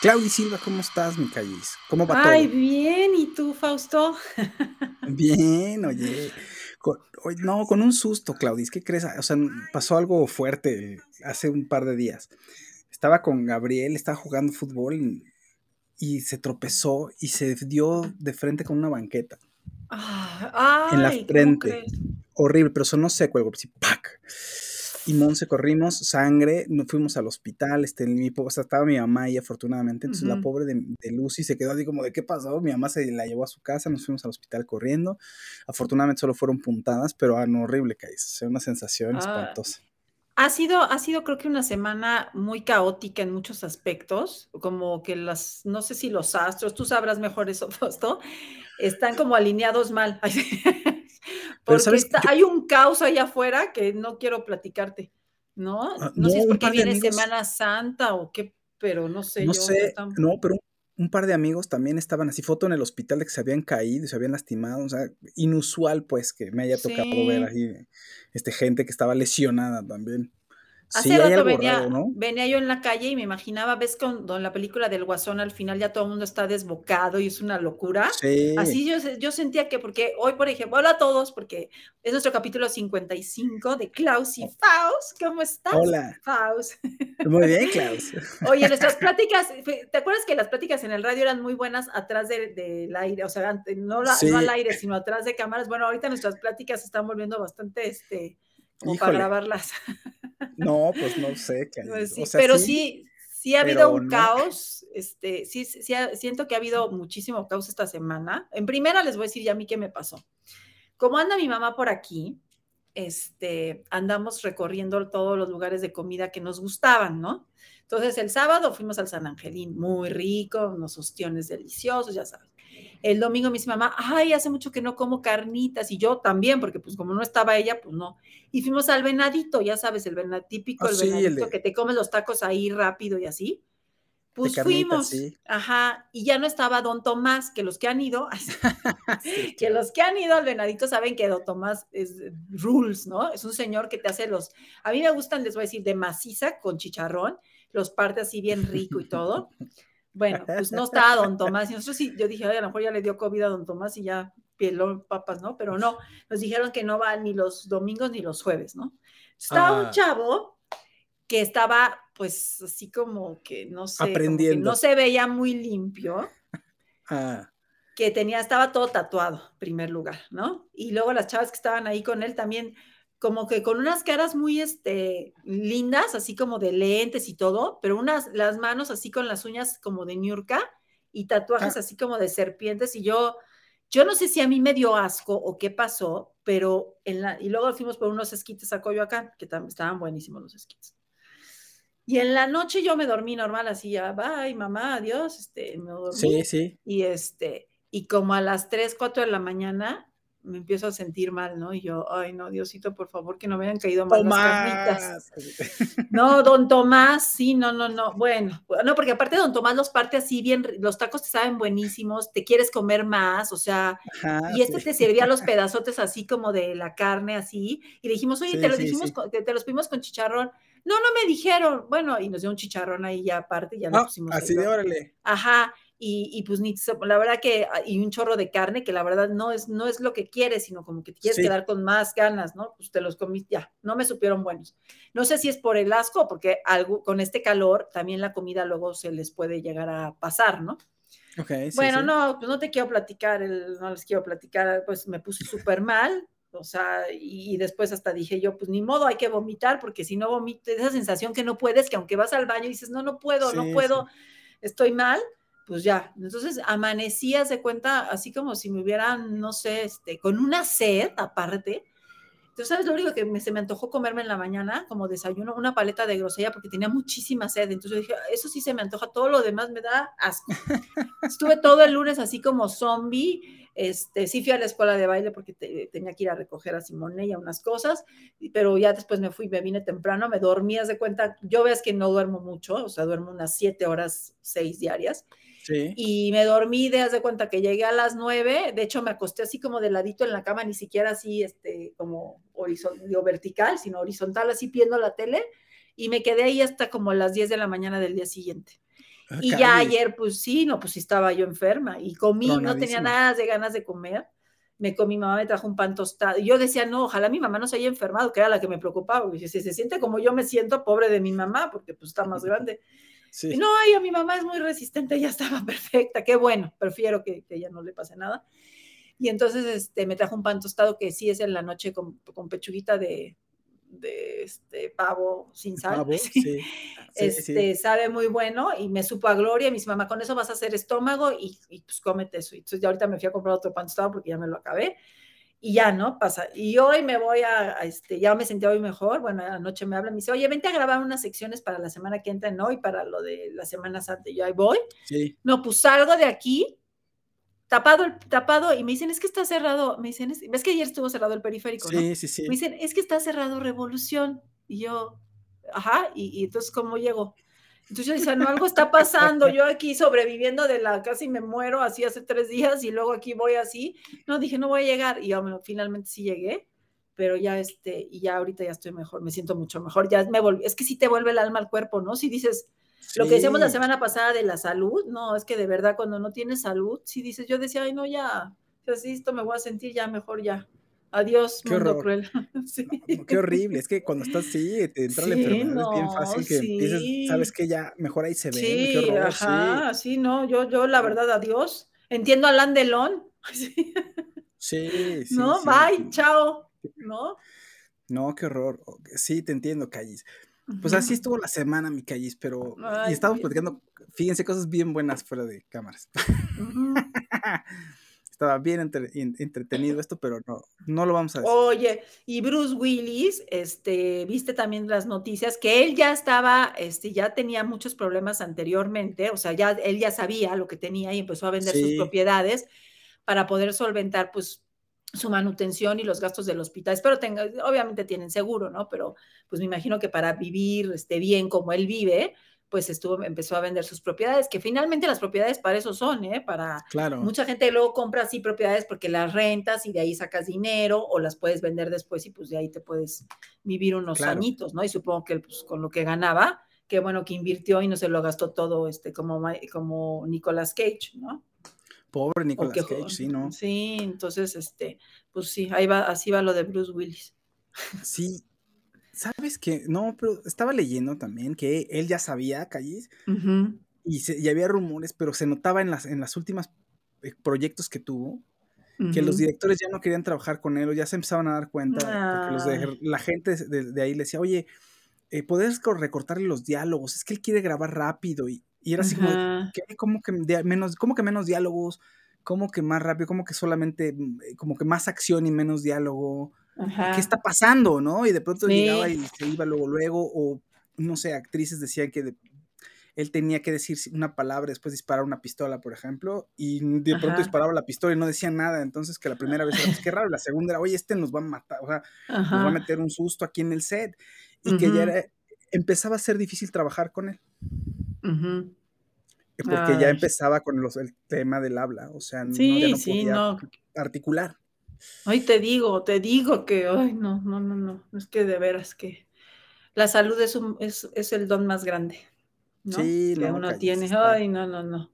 Claudia Silva, ¿cómo estás, mi callis? ¿Cómo va Ay, todo? bien, ¿y tú, Fausto? Bien, oye. Con- no, con un susto, Claudis, ¿qué crees? O sea, pasó algo fuerte hace un par de días. Estaba con Gabriel, estaba jugando fútbol y, y se tropezó y se dio de frente con una banqueta Ah, en la Ay, ¿cómo frente. Horrible, pero sonó seco el golpe, ¡pac! Y Monse corrimos, sangre, nos fuimos al hospital, este, mi, o sea, estaba mi mamá ahí afortunadamente, entonces la Ujú. pobre de, de Lucy se quedó así como de qué pasó, mi mamá se la llevó a su casa, nos fuimos al hospital corriendo, afortunadamente solo fueron puntadas, pero ah, no, horrible, Cais, o sea, una sensación Ah, espantosa. ha sido, ha sido creo que una semana muy caótica en muchos aspectos, como que las, no sé si los astros, tú sabrás mejor eso, Fausto, están como alineados mal. Porque sabes, está, yo, hay un caos allá afuera que no quiero platicarte, ¿no? ah, No no, sé si es porque viene amigos, Semana Santa o qué, pero no sé no yo, sé, no, pero un, par de amigos también estaban así, foto en el hospital de que se habían caído y se habían lastimado, o sea, inusual pues que me haya tocado ver Sí. ahí este, gente que estaba lesionada también. Hace Sí, rato venía, ¿no? venía yo en la calle y me imaginaba, ves cuando en la película del Guasón al final ya todo el mundo está desbocado y es una locura. Sí, Así yo, se- yo sentía que, porque hoy, por ejemplo, hola a todos, porque es nuestro capítulo 55 de Klaus y Oh, Faust. ¿Cómo estás, hola, Faust? muy bien, Klaus. Oye, nuestras pláticas, ¿te acuerdas que las pláticas en el radio eran muy buenas atrás de- del aire? O sea, ante- no, la- no al aire, sino atrás de cámaras. Bueno, ahorita nuestras pláticas se están volviendo bastante, este, como para grabarlas. no, pues no sé, Pues. O sea, pero sí, sí, ha habido un no. caos, este, sí, sí, sí ha- siento que ha habido muchísimo caos esta semana. En primera les voy a decir ya a mí qué me pasó. Como anda mi mamá por aquí, este, andamos recorriendo todos los lugares de comida que nos gustaban, ¿no? Entonces el sábado fuimos al San Angelín, muy rico, unos ostiones deliciosos, ya sabes. El domingo me dice mamá, ay, hace mucho que no como carnitas, y yo también, porque pues como no estaba ella, pues no. Y fuimos al venadito, ya sabes, el venad, típico, Ah, el sí, el venadito de, que te comes los tacos ahí rápido y así. Pues carnitas, fuimos, sí. ajá, y ya no estaba don Tomás, que los que han ido, Sí, que los que han ido al venadito saben que don Tomás es eh, rules, ¿no? Es un señor que te hace los, a mí me gustan, les voy a decir, de maciza con chicharrón, los parte así bien rico y todo. Bueno, pues no estaba don Tomás, y nosotros sí, yo dije, "Ay, a lo mejor ya le dio COVID a don Tomás y ya peló papas, ¿no? Pero no, nos dijeron que no va ni los domingos ni los jueves, ¿no? Estaba un Ah, chavo que estaba pues así como que no sé, que no aprendiendo. se veía muy limpio, Ah, que tenía, estaba todo tatuado, primer lugar, ¿no? Y luego las chavas que estaban ahí con él también, como que con unas caras muy este, lindas, así como de lentes y todo, pero unas, las manos así con las uñas como de ñurca y tatuajes ah, así como de serpientes. Y yo, yo no sé si a mí me dio asco o qué pasó, pero en la, y luego fuimos por unos esquites a Coyoacán, que también estaban buenísimos los esquites. Y en la noche yo me dormí normal, así ya, bye, mamá, adiós, este, me dormí. sí, sí. Y este, y como a las 3, 4 de la mañana me empiezo a sentir mal, ¿no? Y yo, ay, no, Diosito, por favor, que no me hayan caído mal las carnitas. Tomás. No, don Tomás, sí, no, no, no. Bueno, no, porque aparte don Tomás los parte así bien, los tacos te saben buenísimos, te quieres comer más, o sea, Ajá, y este sí. te servía los pedazotes así como de la carne así, y le dijimos, oye, te los sí, dijimos, con- te, te los pedimos con chicharrón. No, no me dijeron. Bueno, y nos dio un chicharrón ahí ya aparte, ya le Ah, pusimos así de órale. Ajá, y, y pues ni, la verdad que, ah, y un chorro de carne que la verdad no es, no es lo que quieres, sino como que te quieres Sí. quedar con más ganas, ¿no? Pues te los comí, ya, no me supieron buenos. No sé si es por el asco, porque algo, con este calor también la comida luego se les puede llegar a pasar, ¿no? Ok, sí, Bueno, sí. no, pues no te quiero platicar, el- no les quiero platicar, pues me puse súper mal, o sea, y, y después hasta dije yo, pues ni modo, hay que vomitar, porque si no vomito, esa sensación que no puedes, que aunque vas al baño dices, no, no puedo, no Sí, puedo, sí. estoy mal, pues ya. Entonces amanecías de cuenta, así como si me hubieran, no sé, este, con una sed aparte, Entonces, ¿sabes lo único que me, se me antojó comerme en la mañana como desayuno? Una paleta de grosella porque tenía muchísima sed. Entonces dije, eso sí se me antoja, todo lo demás me da asco. Estuve todo el lunes así como zombie. Este, sí fui a la escuela de baile porque tenía que ir a recoger a Simone y a unas cosas, pero ya después me fui, me vine temprano, me dormí, de cuenta, yo ves que no duermo mucho, o sea, duermo unas siete horas, seis diarias, y me dormí, de, de cuenta que llegué a las nueve, de hecho me acosté así como de ladito en la cama, ni siquiera así, este, como horizontal, vertical, sino horizontal, así viendo la tele, y me quedé ahí hasta como las 10 de la mañana del día siguiente. Ah, y ya ayer, pues sí, no, pues estaba yo enferma y comí, no tenía nada de ganas de comer. Me comí, mi mamá me trajo un pan tostado. Y yo decía, no, ojalá mi mamá no se haya enfermado, que era la que me preocupaba. Y si se siente como yo me siento, pobre de mi mamá, porque pues está más grande. No, ay, mi mamá es muy resistente, ella estaba perfecta, qué bueno, prefiero que, que ella no le pase nada. Y entonces este, me trajo un pan tostado que sí es en la noche con, con pechuguita de, de este pavo sin sal. Sí. este, sabe muy bueno y me supo a gloria. Mi mamá, con eso vas a hacer estómago y, y pues cómete eso. Entonces ya ahorita me fui a comprar otro pan tostado porque ya me lo acabé y ya, ¿no? Pasa. Y hoy me voy a, este, ya me sentí hoy mejor, bueno, anoche me habla, me dice, oye, vente a grabar unas secciones para la semana que entra, ¿no? Y para lo de la Semana Santa, y yo ahí voy. Sí. No, pues salgo de aquí, tapado, tapado, y me dicen, es que está cerrado, me dicen, ves que ayer estuvo cerrado el periférico, ¿no? Sí, sí, sí. Me dicen, es que está cerrado Revolución, y yo, ajá, y, y entonces, ¿cómo llego? Entonces yo decía, no, algo está pasando, yo aquí sobreviviendo de la, casi me muero así hace tres días y luego aquí voy así. No, dije, no voy a llegar y yo, finalmente sí llegué, pero ya este, y ya ahorita ya estoy mejor, me siento mucho mejor, ya me volví, es que sí te vuelve el alma al cuerpo, ¿no? Si dices, lo que decíamos la semana pasada de la salud, no, es que de verdad cuando no tienes salud, si dices, yo decía, ay, no, ya, si esto me voy a sentir ya mejor ya. Adiós, qué mundo cruel. qué horrible, es que cuando estás así, te entra la enfermedad, es bien fácil que dices, sabes que ya mejor ahí se ve. Sí, ajá, sí. no, yo, yo la verdad, adiós. Entiendo a Landelón. Sí, sí. no, bye, chao. ¿No? No, qué horror. Sí, te entiendo, Callis. Pues así estuvo la semana, mi Callis, pero y estamos platicando, fíjense, cosas bien buenas fuera de cámaras. Estaba bien entretenido esto, pero no, no lo vamos a decir. Oye, y Bruce Willis, este, viste también las noticias que él ya estaba, este, ya tenía muchos problemas anteriormente, o sea, ya él ya sabía lo que tenía y empezó a vender sus propiedades para poder solventar, pues, su manutención y los gastos del hospital. Espero tenga, obviamente tienen seguro, ¿no? Pero, pues, me imagino que para vivir, este, bien como él vive, pues estuvo, empezó a vender sus propiedades, que finalmente las propiedades para eso son, ¿eh? Para claro. mucha gente luego compra así propiedades porque las rentas y de ahí sacas dinero o las puedes vender después y pues de ahí te puedes vivir unos añitos, ¿no? Y supongo que pues, con lo que ganaba, qué bueno que invirtió y no se lo gastó todo este como, como Nicolas Cage, ¿no? Pobre Nicolas Cage, sí, ¿no? Sí, entonces, este, pues sí, ahí va, así va lo de Bruce Willis. Sí, ¿Sabes qué? No, pero estaba leyendo también que él ya sabía, Callis, y, había rumores, pero se notaba en las, en las últimas eh, proyectos que tuvo, que los directores ya no querían trabajar con él o ya se empezaban a dar cuenta, porque la gente de, ahí le decía, oye, eh, ¿puedes recortarle los diálogos? Es que él quiere grabar rápido y, era así como, ¿cómo que, menos, ¿cómo que menos diálogos? ¿Cómo que más rápido? ¿Cómo que solamente, mm, eh, como que más acción y menos diálogo? ¿Qué está pasando? ¿No? Y de pronto llegaba y se iba luego, luego, o no sé, actrices decían que él tenía que decir una palabra, después disparar una pistola, por ejemplo, y de pronto disparaba la pistola y no decía nada, entonces que la primera vez era, pues qué raro, la segunda era, oye, este nos va a matar, o sea, nos va a meter un susto aquí en el set, y que ya empezaba a ser difícil trabajar con él. Porque ya empezaba con los, el tema del habla, o sea, no, ya no podía articular. Ay, te digo, te digo que, ay, no, no, no, no, es que de veras que la salud es, un, es, es el don más grande, ¿no? Sí, que uno tiene, ay, no, no, no.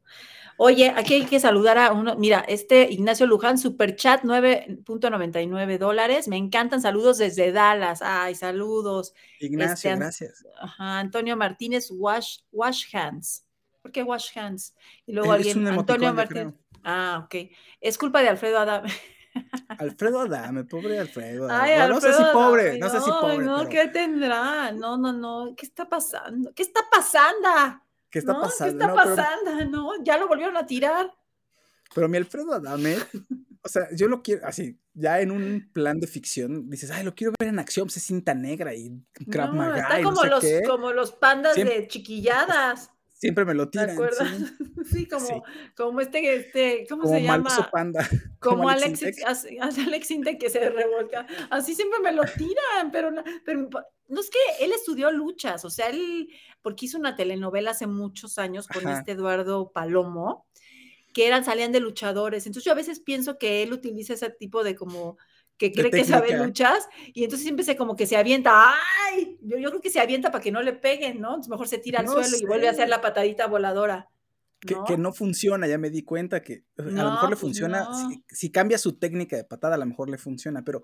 Oye, aquí hay que saludar a uno, mira, este Ignacio Luján, super chat 9.99 dólares, me encantan, saludos desde Dallas, ay, saludos. Ignacio, este, gracias. Ajá, Antonio Martínez, wash, wash hands. ¿Por qué wash hands? Y luego alguien, Antonio Martínez. Ah, ok. Es culpa de Alfredo Adame. Alfredo Adame, pobre Alfredo. no sé si pobre, no, sé si pobre. No, ¿qué tendrá? No, no, no. ¿Qué está pasando? ¿Qué está pasando? ¿Qué está pasando? ¿Qué está pasando? No, ya lo volvieron a tirar. Pero mi Alfredo Adame, o sea, yo lo quiero, así, ya en un plan de ficción dices, ay, lo quiero ver en acción, pues es cinta negra y Crab no, Está como, los, como los pandas de chiquilladas. Siempre me lo tiran. ¿Te acuerdas? Sí, como, como este, este, ¿cómo se llama? Panda. Como, Alex, Alex, Intec que se revolca. Así siempre me lo tiran, pero, pero no es que él estudió luchas, o sea, él, porque hizo una telenovela hace muchos años con este Eduardo Palomo, que eran, salían de luchadores. Entonces yo a veces pienso que él utiliza ese tipo de como que cree que sabe luchas y entonces siempre se como que se avienta, ¡ay! Yo, yo creo que se avienta para que no le peguen, ¿no? Entonces mejor se tira al suelo y vuelve a hacer la patadita voladora. ¿no? Que, no funciona, ya me di cuenta que a lo mejor le pues funciona, si, cambia su técnica de patada, a lo mejor le funciona, pero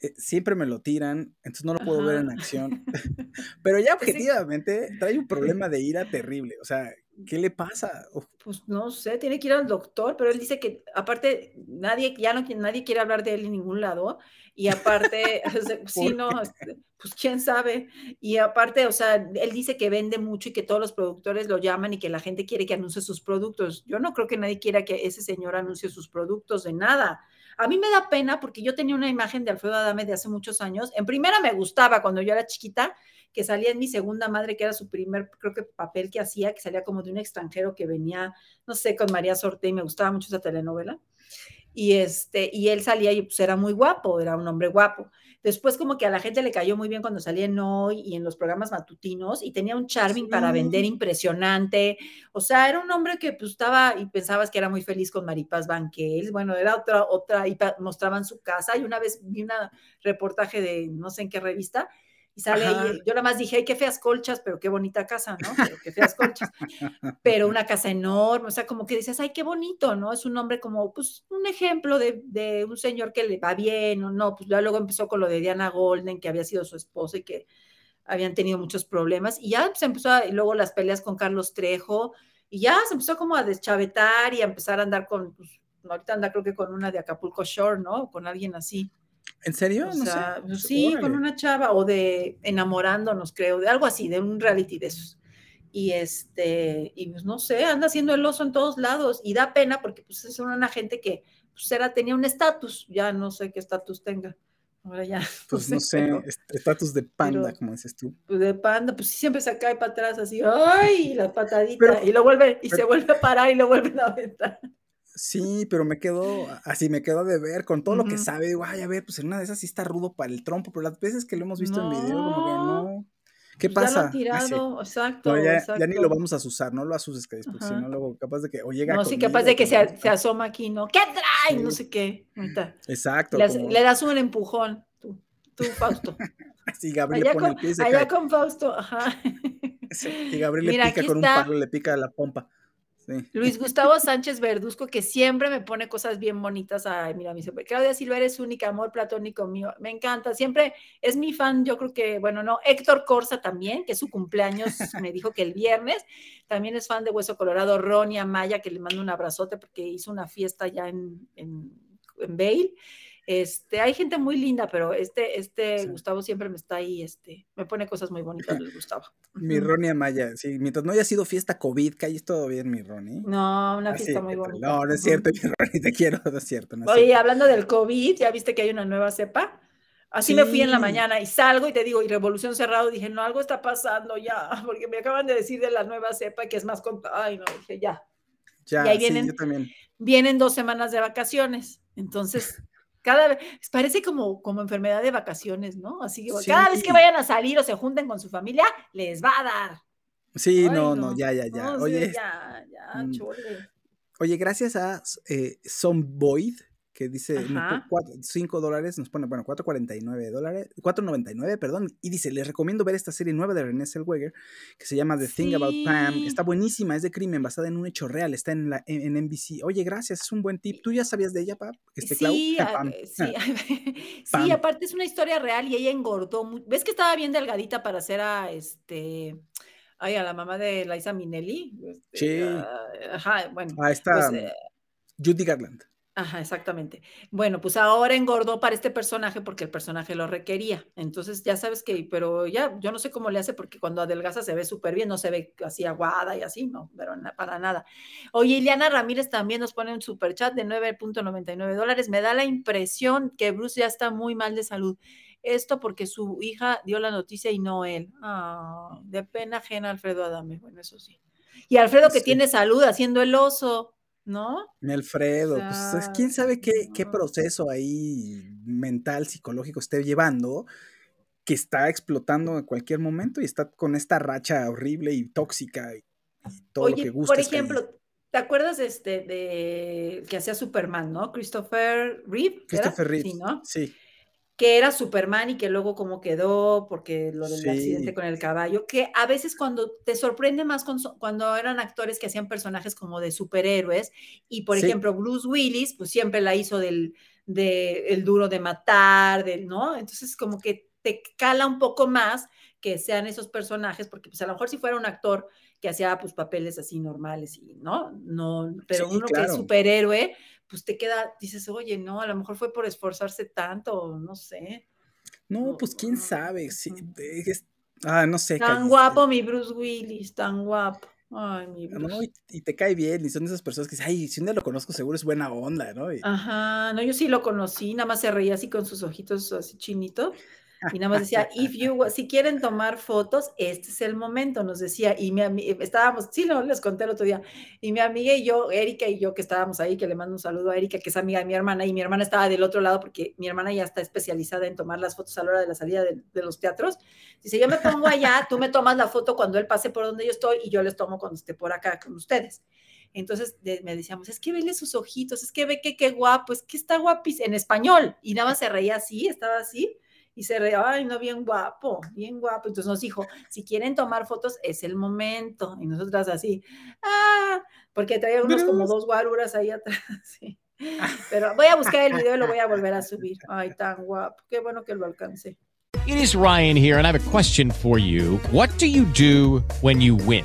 eh, siempre me lo tiran, entonces no lo puedo ver en acción. pero ya objetivamente trae un problema de ira terrible, o sea, ¿Qué le pasa? Pues no sé, tiene que ir al doctor, pero él dice que aparte nadie, ya no nadie quiere hablar de él en ningún lado. Y aparte, sí, no, este, pues quién sabe. Y aparte, o sea, él dice que vende mucho y que todos los productores lo llaman y que la gente quiere que anuncie sus productos. Yo no creo que nadie quiera que ese señor anuncie sus productos de nada. A mí me da pena porque yo tenía una imagen de Alfredo Adame de hace muchos años. En primera me gustaba cuando yo era chiquita que salía en mi segunda madre, que era su primer, creo que papel que hacía, que salía como de un extranjero que venía, no sé, con María Sorte y me gustaba mucho esa telenovela. Y, este, y él salía y pues era muy guapo, era un hombre guapo. Después como que a la gente le cayó muy bien cuando salía en Hoy y en los programas matutinos y tenía un charming para vender impresionante. O sea, era un hombre que pues estaba y pensabas que era muy feliz con Maripaz Banquel. Bueno, era otra, otra, y mostraban su casa. Y una vez vi un reportaje de no sé en qué revista y sale ahí, yo nada más dije, ay, qué feas colchas, pero qué bonita casa, ¿no? Pero qué feas colchas. pero una casa enorme, o sea, como que dices, ay, qué bonito, ¿no? Es un hombre como, pues, un ejemplo de, de un señor que le va bien o no. Pues ya luego empezó con lo de Diana Golden, que había sido su esposa y que habían tenido muchos problemas. Y ya se empezó, a, y luego las peleas con Carlos Trejo, y ya se empezó como a deschavetar y a empezar a andar con, pues, ahorita anda creo que con una de Acapulco Shore, ¿no? Con alguien así. ¿En serio? no sé. Pues sí, con una chava o de enamorándonos, creo, de algo así, de un reality de esos. Y este, y pues no sé, anda haciendo el oso en todos lados y da pena porque pues es una gente que pues era, tenía un estatus, ya no sé qué estatus tenga. Ahora ya. Pues no sé, estatus de panda, como dices tú. Pues de panda, pues siempre se cae para atrás así, ¡ay! La patadita, y lo vuelve, y se vuelve a parar y lo vuelven a aventar. Sí, pero me quedo, así me quedo de ver con todo lo que sabe. Digo, ay, a ver, pues en una de esas sí está rudo para el trompo, pero las veces que lo hemos visto en video, como que no. ¿Qué pasa? Ya lo tirado, exacto, ya, ni lo vamos a usar, no lo asuses, porque si no, luego capaz de que o llega. No, sí, capaz de que se, se, asoma aquí, ¿no? ¿Qué trae? No sé qué. Exacto. Le, das un empujón, tú, tú Fausto. Sí, Gabriel allá pone con, el pie y se Allá con Fausto, ajá. y Gabriel le pica con un palo, le pica la pompa. Luis Gustavo Sánchez Verduzco, que siempre me pone cosas bien bonitas. Ay, mira, me dice, Claudia Silva eres única, amor platónico mío. Me encanta, siempre es mi fan. Yo creo que, bueno, no, Héctor Corsa también, que es su cumpleaños, me dijo que el viernes. También es fan de Hueso Colorado. Ronnie Amaya, que le mando un abrazote porque hizo una fiesta ya en, en, en Bale. Este, hay gente muy linda, pero este, este Gustavo siempre me está ahí, este, me pone cosas muy bonitas, Gustavo. Mi Ronnie Amaya, sí, mientras no haya sido fiesta COVID, que ahí todo bien, mi Ronnie. No, una fiesta muy bonita. No, no es cierto, mi Ronnie, te quiero, no es cierto. Oye, hablando del COVID, ¿ya viste que hay una nueva cepa? Así me fui en la mañana y salgo y te digo, y Revolución Cerrado, dije, no, algo está pasando ya, porque me acaban de decir de la nueva cepa que es más con... Ay, no, dije, ya. Ya, y ahí vienen, sí, yo también. Vienen dos semanas de vacaciones, entonces cada vez, parece como, como enfermedad de vacaciones, ¿no? Así que cada vez que vayan a salir o se junten con su familia, les va a dar. Sí, no, no, ya, ya, ya. oye, ya, ya, mm, Oye, gracias a eh, Void que dice 5 dólares, nos pone, bueno, 4.49 dólares, 4.99, perdón, y dice, les recomiendo ver esta serie nueva de René Zellweger, que se llama The Thing About Pam, está buenísima, es de crimen, basada en un hecho real, está en, la, en, NBC. Oye, gracias, es un buen tip. ¿Tú ya sabías de ella, Pap? Este, sí, sí, sí aparte es una historia real y ella engordó, ¿ves que estaba bien delgadita para hacer a, este... Ay, a la mamá de Liza Minnelli. Este, sí. ajá, bueno. Ahí está. Pues, eh, Judy Garland. Ajá, exactamente. Bueno, pues ahora engordó para este personaje porque el personaje lo requería. Entonces, ya sabes que, pero ya, yo no sé cómo le hace porque cuando adelgaza se ve súper bien, no se ve así aguada y así, no, pero para nada. Oye, Ileana Ramírez también nos pone un super chat de 9.99 dólares. Me da la impresión que Bruce ya está muy mal de salud. Esto porque su hija dio la noticia y no él. De pena ajena Alfredo Adame. Bueno, eso sí. Y Alfredo que tiene salud haciendo el oso. ¿No? Mi Alfredo, pues quién sabe qué, qué, proceso ahí mental, psicológico esté llevando, que está explotando en cualquier momento y está con esta racha horrible y tóxica y, todo lo que gusta. Por ejemplo, ¿te acuerdas este de que hacía Superman, no? Christopher Reeve. Christopher Reeve. Sí, ¿no? Sí que era Superman y que luego como quedó porque lo del accidente con el caballo, que a veces cuando te sorprende más cuando eran actores que hacían personajes como de superhéroes y por ejemplo Bruce Willis pues siempre la hizo del de el duro de matar, del, ¿no? Entonces como que te cala un poco más que sean esos personajes porque pues a lo mejor si fuera un actor que hacía pues papeles así normales y no, no, pero uno que es superhéroe, pues te queda, dices, oye, no, a lo mejor fue por esforzarse tanto, no sé. No, pues quién sabe. ah, no sé. Tan guapo mi Bruce Willis, tan guapo. Ay, mi Bruce. No, y, te cae bien, y son esas personas que dicen, ay, si un día lo conozco, seguro es buena onda, ¿no? Ajá, no, yo sí lo conocí, nada más se reía así con sus ojitos así chinitos. Y nada más decía, if you, si quieren tomar fotos, este es el momento, nos decía. Y mi estábamos, sí, no, les conté el otro día. Y mi amiga y yo, Erika y yo, que estábamos ahí, que le mando un saludo a Erika, que es amiga de mi hermana, y mi hermana estaba del otro lado porque mi hermana ya está especializada en tomar las fotos a la hora de la salida de, los teatros. Dice, yo me pongo allá, tú me tomas la foto cuando él pase por donde yo estoy y yo les tomo cuando esté por acá con ustedes. Entonces me decíamos, es que vele sus ojitos, es que ve que qué guapo, es que está guapis en español. Y nada más se reía así, estaba así y se re, ay, no, bien guapo, bien guapo. Entonces nos dijo, si quieren tomar fotos, es el momento. Y nosotras así, ah, porque traía unos como dos guaruras ahí atrás. Sí. Pero voy a buscar el video y lo voy a volver a subir. Ay, tan guapo. Qué bueno que lo alcancé. It is Ryan here, and I have a question for you. What do you do when you win?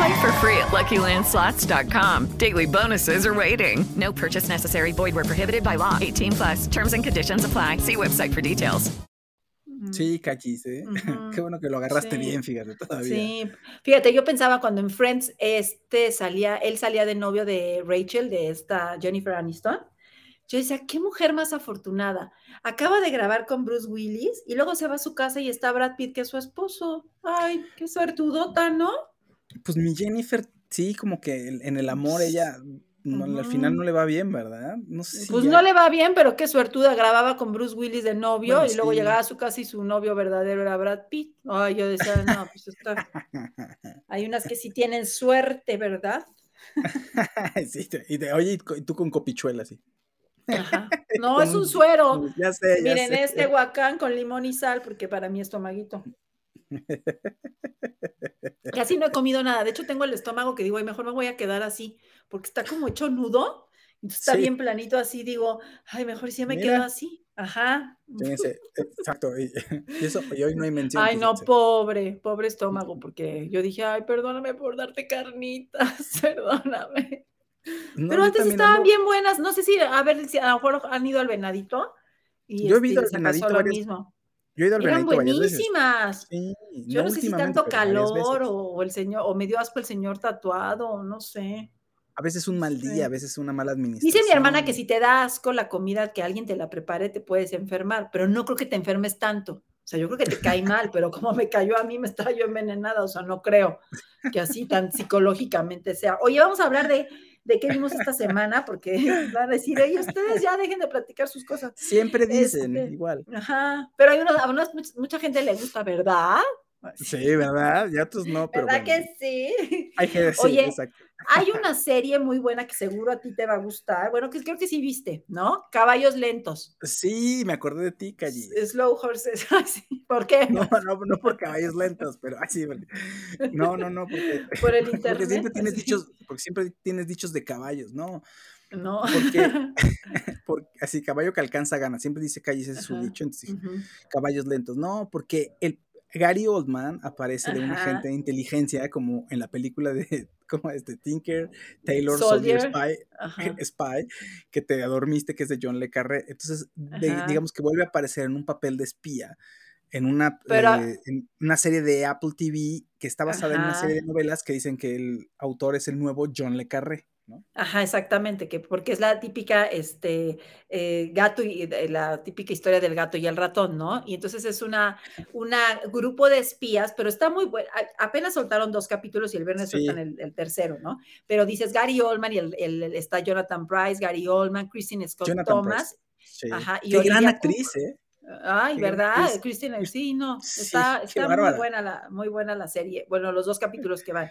Play for free at LuckyLandSlots.com. Daily bonuses are waiting. No purchase necessary. Void where prohibited by law. 18 plus. Terms and conditions apply. See website for details. Sí, cachis, ¿eh? Qué bueno que lo agarraste sí. bien, fíjate, todavía. Sí, fíjate, yo pensaba cuando en Friends este salía, él salía de novio de Rachel, de esta Jennifer Aniston. Yo decía, qué mujer más afortunada. Acaba de grabar con Bruce Willis y luego se va a su casa y está Brad Pitt, que es su esposo. Ay, qué suertudota, ¿no? Pues mi Jennifer, sí, como que en el amor ella no, al final no le va bien, ¿verdad? No sé pues no le va bien, pero qué suertuda, grababa con Bruce Willis de novio y luego llegaba a su casa y su novio verdadero era Brad Pitt. Ay, yo decía, no, pues está. Hay unas que sí tienen suerte, ¿verdad? sí, y oye, y tú con copichuela, sí. Ajá. No, es un suero. Ya sé, ya Miren, este huacán con limón y sal, porque para mí estomaguito. Casi no he comido nada. De hecho, tengo el estómago que digo, ay, mejor me voy a quedar así, porque está como hecho nudo. Entonces está bien planito así, digo, ay, mejor si me quedo así. Ajá. exacto. Y, eso, y hoy no hay mención. Ay, no, pobre, pobre estómago, porque yo dije, ay, perdóname por darte carnitas, perdóname. Pero antes estaban bien buenas, no sé si, a ver, si a lo mejor han ido al venadito. Y yo he ido este, al venadito lo mismo. Yo he ido al Eran buenísimas. Yo no, sé si tanto calor o, el señor, o me dio asco el señor tatuado, no sé. A veces un mal día, a veces una mala administración. Dice mi hermana que si te da asco la comida que alguien te la prepare, te puedes enfermar, pero no creo que te enfermes tanto. O sea, yo creo que te cae mal, pero como me cayó a mí, me estaba yo envenenada, o sea, no creo que así tan psicológicamente sea. Oye, vamos a hablar de de qué vimos esta semana, porque van a decir, "Ey, ustedes ya dejen de platicar sus cosas. Siempre dicen Este, igual. Ajá, pero hay unos, a unos- mucha, gente le gusta, ¿verdad? Sí, ¿verdad? Ya otros no, pero ¿Verdad bueno. que sí? Hay que decir, Oye, exacto. Hay una serie muy buena que seguro a ti te va a gustar. Bueno, que creo que sí viste, ¿no? Caballos lentos. Sí, me acordé de ti, Calle. Slow horses. ¿Por qué? No, no, no por caballos lentos, pero ay, sí, porque- no, no, no, porque, Por el porque internet. siempre tienes así. dichos, porque siempre tienes dichos de caballos, ¿no? No. Porque, porque así caballo que alcanza gana, siempre dice Calle, ese es su dicho, entonces caballos lentos, no, porque el Gary Oldman aparece de un agente de inteligencia como en la película de como este Tinker Taylor Soldier, Soldier. Spy. Spy, que te adormiste, que es de John Le Carré. Entonces, de- digamos que vuelve a aparecer en un papel de espía, en una, Pero- eh, en una serie de Apple TV que está basada en una serie de novelas que dicen que el autor es el nuevo John Le Carré, ¿no? Ajá, exactamente, que porque es la típica, este, eh, gato y de- la típica historia del gato y el ratón, ¿no? Y entonces es una, una grupo de espías, pero está muy bueno. Apenas soltaron dos capítulos y el viernes Sí. sueltan el, el tercero, ¿no? Pero dices Gary Oldman y el, está Jonathan Price, Gary Oldman, Christine Scott Jonathan Thomas. Sí. Ajá, y Qué gran actriz, ¿eh? Ay, Qué ¿verdad? Christine, sí, no, está, está muy buena la, muy buena la serie. Bueno, los dos capítulos que van.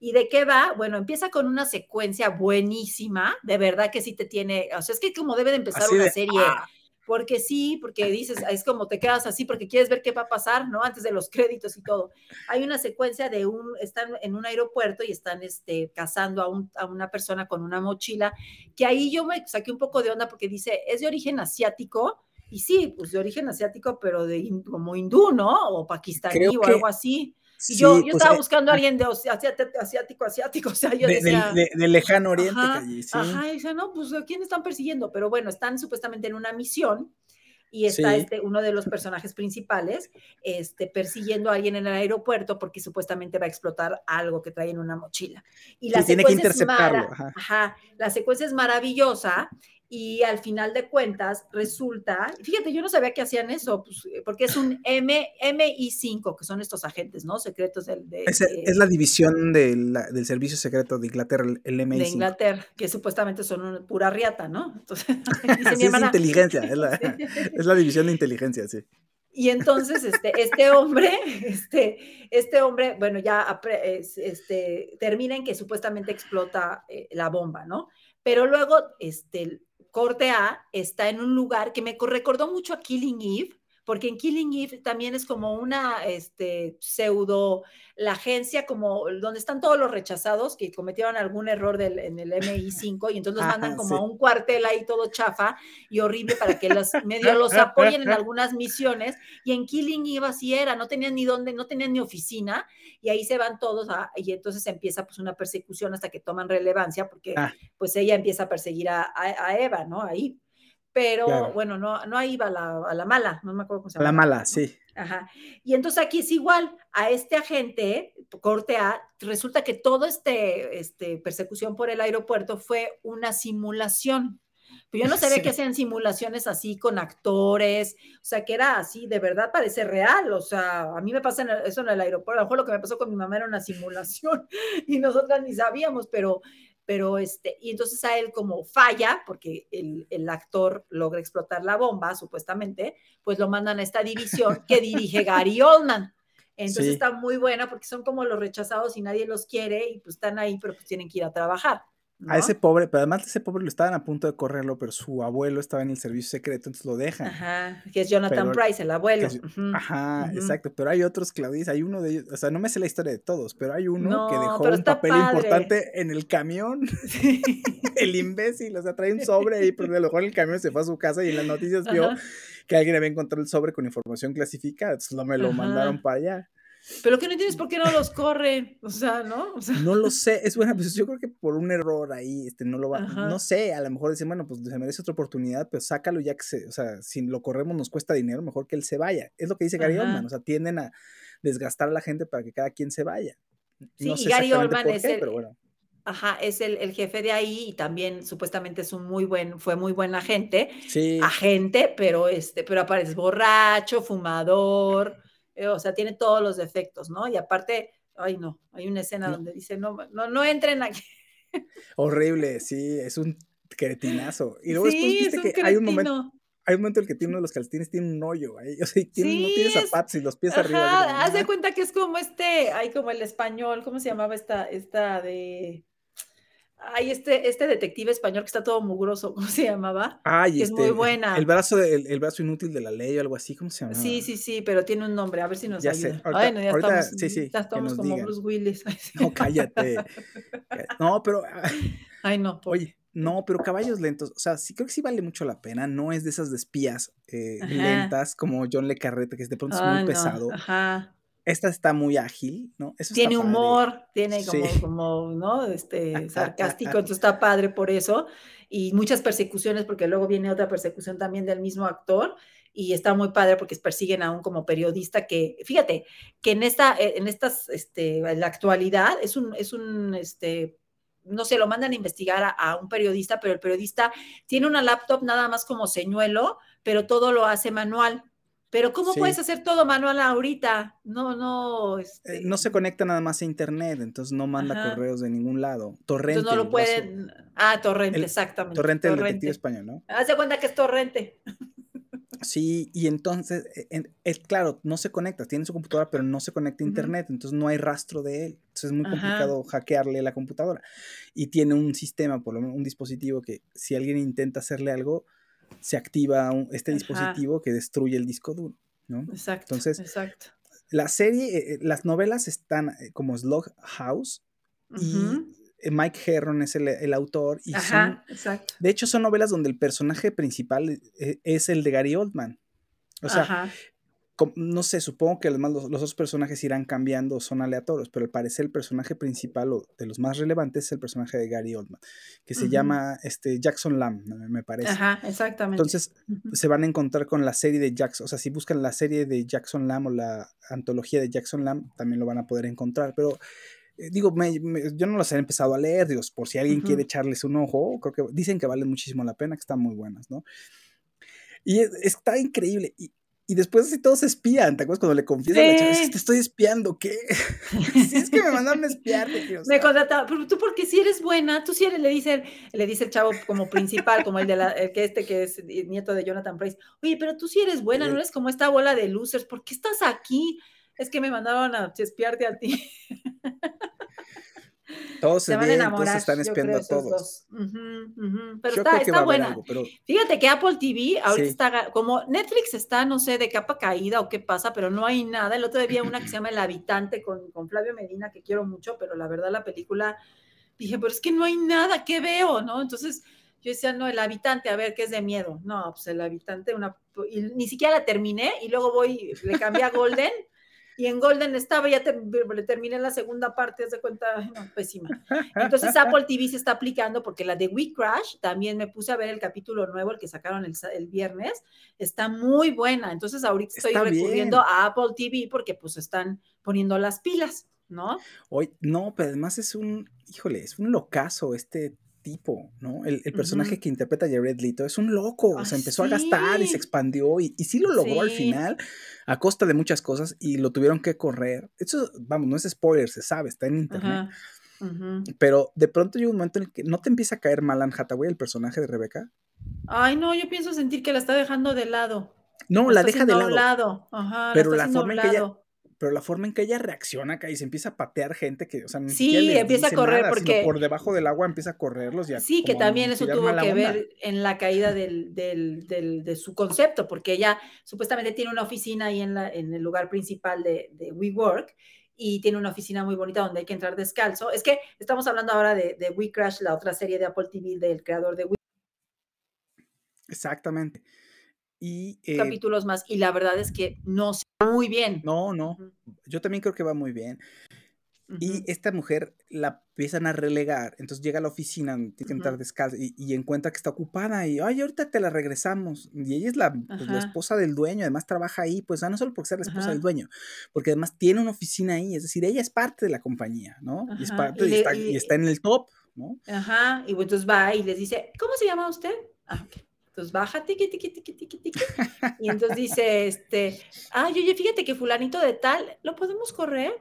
¿Y de qué va? Bueno, empieza con una secuencia buenísima, de verdad que sí te tiene, o sea, es que como debe de empezar Así una de, serie, ah. porque sí, porque dices, es como te quedas así porque quieres ver qué va a pasar, ¿no? Antes de los créditos y todo. Hay una secuencia de un, están en un aeropuerto y están este, cazando a, un- a una persona con una mochila, que ahí yo me saqué un poco de onda porque dice, es de origen asiático, y sí, pues de origen asiático, pero de como hindú, ¿no? O pakistaní Creo o algo así. Y Sí, yo, yo pues, estaba eh, buscando a alguien de asiático, asiático, asiático, o sea, yo de, decía... de- del lejano oriente, Ajá, Calle, sí. Ajá, y dice, no, pues ¿a quién están persiguiendo? Pero bueno, están supuestamente en una misión y está Sí. este, uno de los personajes principales este, persiguiendo a alguien en el aeropuerto porque supuestamente va a explotar algo que trae en una mochila. Y la Sí, tiene que secuencia es interceptarlo, mara- ajá. ajá, la secuencia es maravillosa y al final de cuentas resulta, fíjate, yo no sabía que hacían eso, pues, eh, porque es un M, MI5, que son estos agentes, ¿no? Secretos del, de, Es, de- es la división de la- del servicio secreto de Inglaterra, el- el MI5. de Inglaterra, que supuestamente son una pura riata, ¿no? Entonces, dice Sí, mi es inteligencia, es la, Sí. es la división de inteligencia, sí. Y entonces, este, este hombre, este, este hombre, bueno, ya este, termina en que supuestamente explota eh, la bomba, ¿no? Pero luego, este, corte A está en un lugar que me co- recordó mucho a Killing Eve, porque en Killing Eve también es como una este, pseudo, la agencia como donde están todos los rechazados que cometieron algún error del- en el MI5 y entonces los mandan como sí. a un cuartel ahí todo chafa y horrible para que los medio los apoyen en algunas misiones y en Killing Eve así era, no tenían ni dónde, no tenían ni oficina y ahí se van todos a- y entonces empieza pues una persecución hasta que toman relevancia porque Ah. pues ella empieza a perseguir a, a- a Eva, ¿no? Ahí. Pero Claro. bueno, no, no ahí va a la, a la mala, no me acuerdo cómo se A la llama. mala, sí. Ajá. Y entonces aquí es igual, a este agente, corte A, resulta que todo este, este persecución por el aeropuerto fue una simulación. Pero yo no sabía Sí. que hacían simulaciones así con actores, o sea, que era así, de verdad parece real, o sea, a mí me pasa eso en el aeropuerto, a lo mejor lo que me pasó con mi mamá era una simulación y nosotras ni sabíamos, pero, pero este, y entonces a él como falla, porque el, el actor logra explotar la bomba, supuestamente, pues lo mandan a esta división que dirige Gary Oldman. Entonces Sí. está muy buena porque son como los rechazados y nadie los quiere y pues están ahí, pero pues tienen que ir a trabajar. ¿No? A ese pobre, pero además de ese pobre lo estaban a punto de correrlo, pero su abuelo estaba en el servicio secreto, entonces lo dejan. Ajá, que es Jonathan Pero- Price, el abuelo. Ajá, exacto. Pero hay otros, Claudice, hay uno de ellos, o sea, no me sé la historia de todos, pero hay uno que dejó un papel padre. importante en el camión. Sí. El imbécil, o sea, trae un sobre ahí, pero a lo mejor el camión se fue a su casa y en las noticias vio Ajá. que alguien había encontrado el sobre con información clasificada, entonces lo, me lo Ajá. mandaron para allá. Pero lo que no entiendes es por qué no los corren, o sea, ¿no? O sea, No lo sé, es buena, pues yo creo que por un error ahí, este, no lo va, Ajá. no sé, a lo mejor dicen, bueno, pues se merece otra oportunidad, pero sácalo ya que se, o sea, si lo corremos nos cuesta dinero, mejor que él se vaya. Es lo que dice Gary Ajá. Oldman, o sea, tienden a desgastar a la gente para que cada quien se vaya. Sí, no y Gary Oldman por es el- pero bueno. Ajá, es el, el jefe de ahí y también supuestamente es un muy buen, fue muy buen agente, Sí, agente, pero este, pero aparece borracho, fumador, eh, o sea, tiene todos los defectos, ¿no? Y aparte, ay no, hay una escena donde dice, no, no, no entren aquí. Horrible, sí, es un cretinazo. Y luego después Sí, es viste un que hay un momento, cretino. hay un momento en el que tiene uno de los calcetines tiene un hoyo ahí, o sea, tiene- no tiene es- zapatos y los pies arriba. Ajá, como, haz de cuenta que es como este, ay, como el español, ¿cómo se llamaba esta, esta de, ay, este, este detective español que está todo mugroso, ¿cómo se llamaba? Ay, es este, muy el- buena. El brazo, de- el, el brazo inútil de la ley o algo así, ¿cómo se llama? Sí, sí, sí, pero tiene un nombre, a ver si nos Ya sé, ayuda. ahorita- Ay, no, ya ahorita, estamos, sí, sí, ya estamos como digan. Bruce Willis. Ay, sí. No, cállate. No, pero, ah, Ay, no, oye, no, pero caballos lentos, o sea, sí creo que sí vale mucho la pena, no es de esas de espías eh, lentas como John Le Carrete, que de pronto es muy no, pesado. Ajá. Esta está muy ágil, ¿no? Eso Tiene padre. humor, tiene como, Sí. como, ¿no? Este, sarcástico, entonces está padre por eso. Y muchas persecuciones, porque luego viene otra persecución también del mismo actor. Y está muy padre porque persiguen a un como periodista que, fíjate, que en esta, eh, en estas, este, en la actualidad es un, es un, este, no sé, lo mandan a investigar a, a un periodista, pero el periodista tiene una laptop nada más como señuelo, pero todo lo hace manual. Pero ¿cómo Sí. puedes hacer todo manual ahorita? No, no, Eh, este, no se conecta nada más a internet, entonces no manda Ajá. correos de ningún lado. Torrente. Entonces no lo pueden. Ah, torrente, el- exactamente. Torrente, del detective español, ¿no? Haz de cuenta que es torrente. Sí, y entonces, eh, en- es claro, no se conecta, tiene su computadora, pero no se conecta a internet, entonces no hay rastro de él. Entonces es muy Ajá. complicado hackearle la computadora. Y tiene un sistema, por lo menos un dispositivo que si alguien intenta hacerle algo, se activa un- este Ajá. dispositivo que destruye el disco duro, ¿no? Exacto. Entonces, exacto. La serie, eh, eh, las novelas están eh, como Slug House y Mike Herron es el, el autor y son, Ajá, exacto. de hecho son novelas donde el personaje principal es el de Gary Oldman. O sea, Ajá. No sé, supongo que además los, los otros personajes irán cambiando, son aleatorios, pero al parecer el personaje principal o de los más relevantes es el personaje de Gary Oldman, que se llama este, Jackson Lamb, me parece. Ajá, exactamente. Entonces se van a encontrar con la serie de Jackson, o sea, si buscan la serie de Jackson Lamb o la antología de Jackson Lamb, también lo van a poder encontrar, pero eh, digo, me- me- yo no las he empezado a leer, digo, por si alguien quiere echarles un ojo, creo que dicen que valen muchísimo la pena, que están muy buenas, ¿no? Y es- está increíble. Y, y después así todos se espían, ¿te acuerdas cuando le confiesa a la chava, Sí. te estoy espiando, ¿qué? si es que me mandaron a espiarte, tío, o Me sea, contrataba, pero tú porque si eres buena, tú si eres, le dice, le dice el chavo como principal, como el de la, el que este que es nieto de Jonathan Price, oye, pero tú si eres buena, no eres como esta bola de losers, ¿por qué estás aquí? Es que me mandaron a espiarte a ti. todos se, Se van a enamorar, todos están espiando a todos. Pero Yo está, que buena. algo, pero Fíjate que Apple TV ahorita Sí. está, como Netflix está, no sé, de capa caída o qué pasa, pero no hay nada. El otro día una que se llama El Habitante con, con Flavio Medina, que quiero mucho, pero la verdad la película, dije, pero es que no hay nada, ¿qué veo? ¿No? Entonces yo decía, no, El Habitante, a ver, ¿qué es de miedo? No, pues El Habitante, una, y ni siquiera la terminé y luego voy, le cambié a Golden. Y en Golden estaba, ya le terminé la segunda parte, de cuenta, no, pésima. Entonces Apple TV se está aplicando porque la de We Crash, también me puse a ver el capítulo nuevo, el que sacaron el, el viernes, está muy buena. Entonces ahorita estoy Está recurriendo bien. a Apple TV porque pues están poniendo las pilas, ¿no? Hoy, no, pero además es un, híjole, es un locazo este tipo, ¿no? El, el personaje que interpreta a Jared Leto es un loco, o Ah, sea, empezó a gastar y se expandió y, y sí lo logró al final a costa de muchas cosas y lo tuvieron que correr. Eso, vamos, no es spoiler, se sabe, está en internet. Pero de pronto llega un momento en el que no te empieza a caer mal Anne Hathaway, el personaje de Rebeca. Ay, no, yo pienso sentir que la está dejando de lado. No, la deja de lado. Ajá, Pero la, la forma un en que ella- lado. Pero la forma en que ella reacciona acá y se empieza a patear gente que, o sea, ni Sí, empieza a correr nada, porque- por debajo del agua empieza a correrlos y a Sí, que también eso tuvo que onda. ver en la caída del, del- del- de su concepto, porque ella supuestamente tiene una oficina ahí en, la, en el lugar principal de, de WeWork y tiene una oficina muy bonita donde hay que entrar descalzo. Es que estamos hablando ahora de, de We Crash, la otra serie de Apple TV del creador de We Exactamente. Y eh, capítulos más, y la verdad es que no sé muy bien. no, no, yo también creo que va muy bien. Y esta mujer la empiezan a relegar, entonces llega a la oficina, tiene que entrar Ujú. descalzo y, y encuentra que está ocupada y, ay, ahorita te la regresamos. Y ella es la, pues, la esposa del dueño, además trabaja ahí, pues ah, no solo porque sea la esposa del dueño, porque además tiene una oficina ahí, es decir, ella es parte de la compañía, ¿no? Y, es parte, y le- está, y- y está en el top, ¿no? Ajá, y entonces va y les dice, ¿cómo se llama usted? Ah. Entonces baja, tiqui, tiqui, tiqui, tiqui, tiqui. Y entonces dice, este, ay, oye, fíjate que fulanito de tal, ¿lo podemos correr?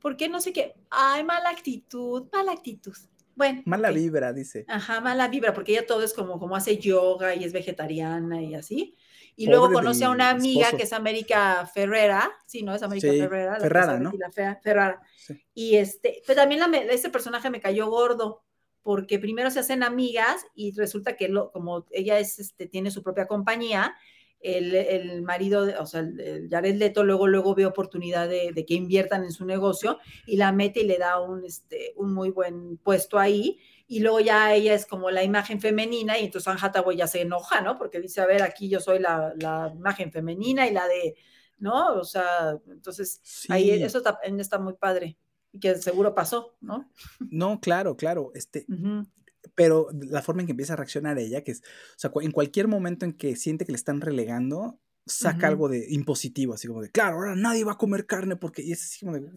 ¿Por qué no sé qué? Ay, mala actitud, mala actitud. Bueno. Mala ok. vibra, dice. Ajá, mala vibra, porque ella todo es como, como hace yoga y es vegetariana y así. Y Pobre luego conoce a una amiga esposo. que es América Ferrera, sí, ¿no? Es América Sí, Ferrera. la Ferrara, ¿no? la fea, Ferrara. Sí. Y este, pero también la ese personaje me cayó gordo, porque primero se hacen amigas y resulta que lo, como ella es, este, tiene su propia compañía, el, el marido, o sea, el, el Jared Leto luego, luego ve oportunidad de, de que inviertan en su negocio y la mete y le da un, este, un muy buen puesto ahí. Y luego ya ella es como la imagen femenina y entonces Anne Hathaway ya se enoja, ¿no? Porque dice, a ver, aquí yo soy la, la imagen femenina y la de, ¿no? O sea, entonces ahí Sí. eso también está muy padre y que seguro pasó, ¿no? No, claro, claro. Este, Ujú. pero la forma en que empieza a reaccionar ella, que es, o sea, en cualquier momento en que siente que le están relegando, saca Ujú. algo de impositivo, así como de, claro, ahora nadie va a comer carne porque, y es así como de,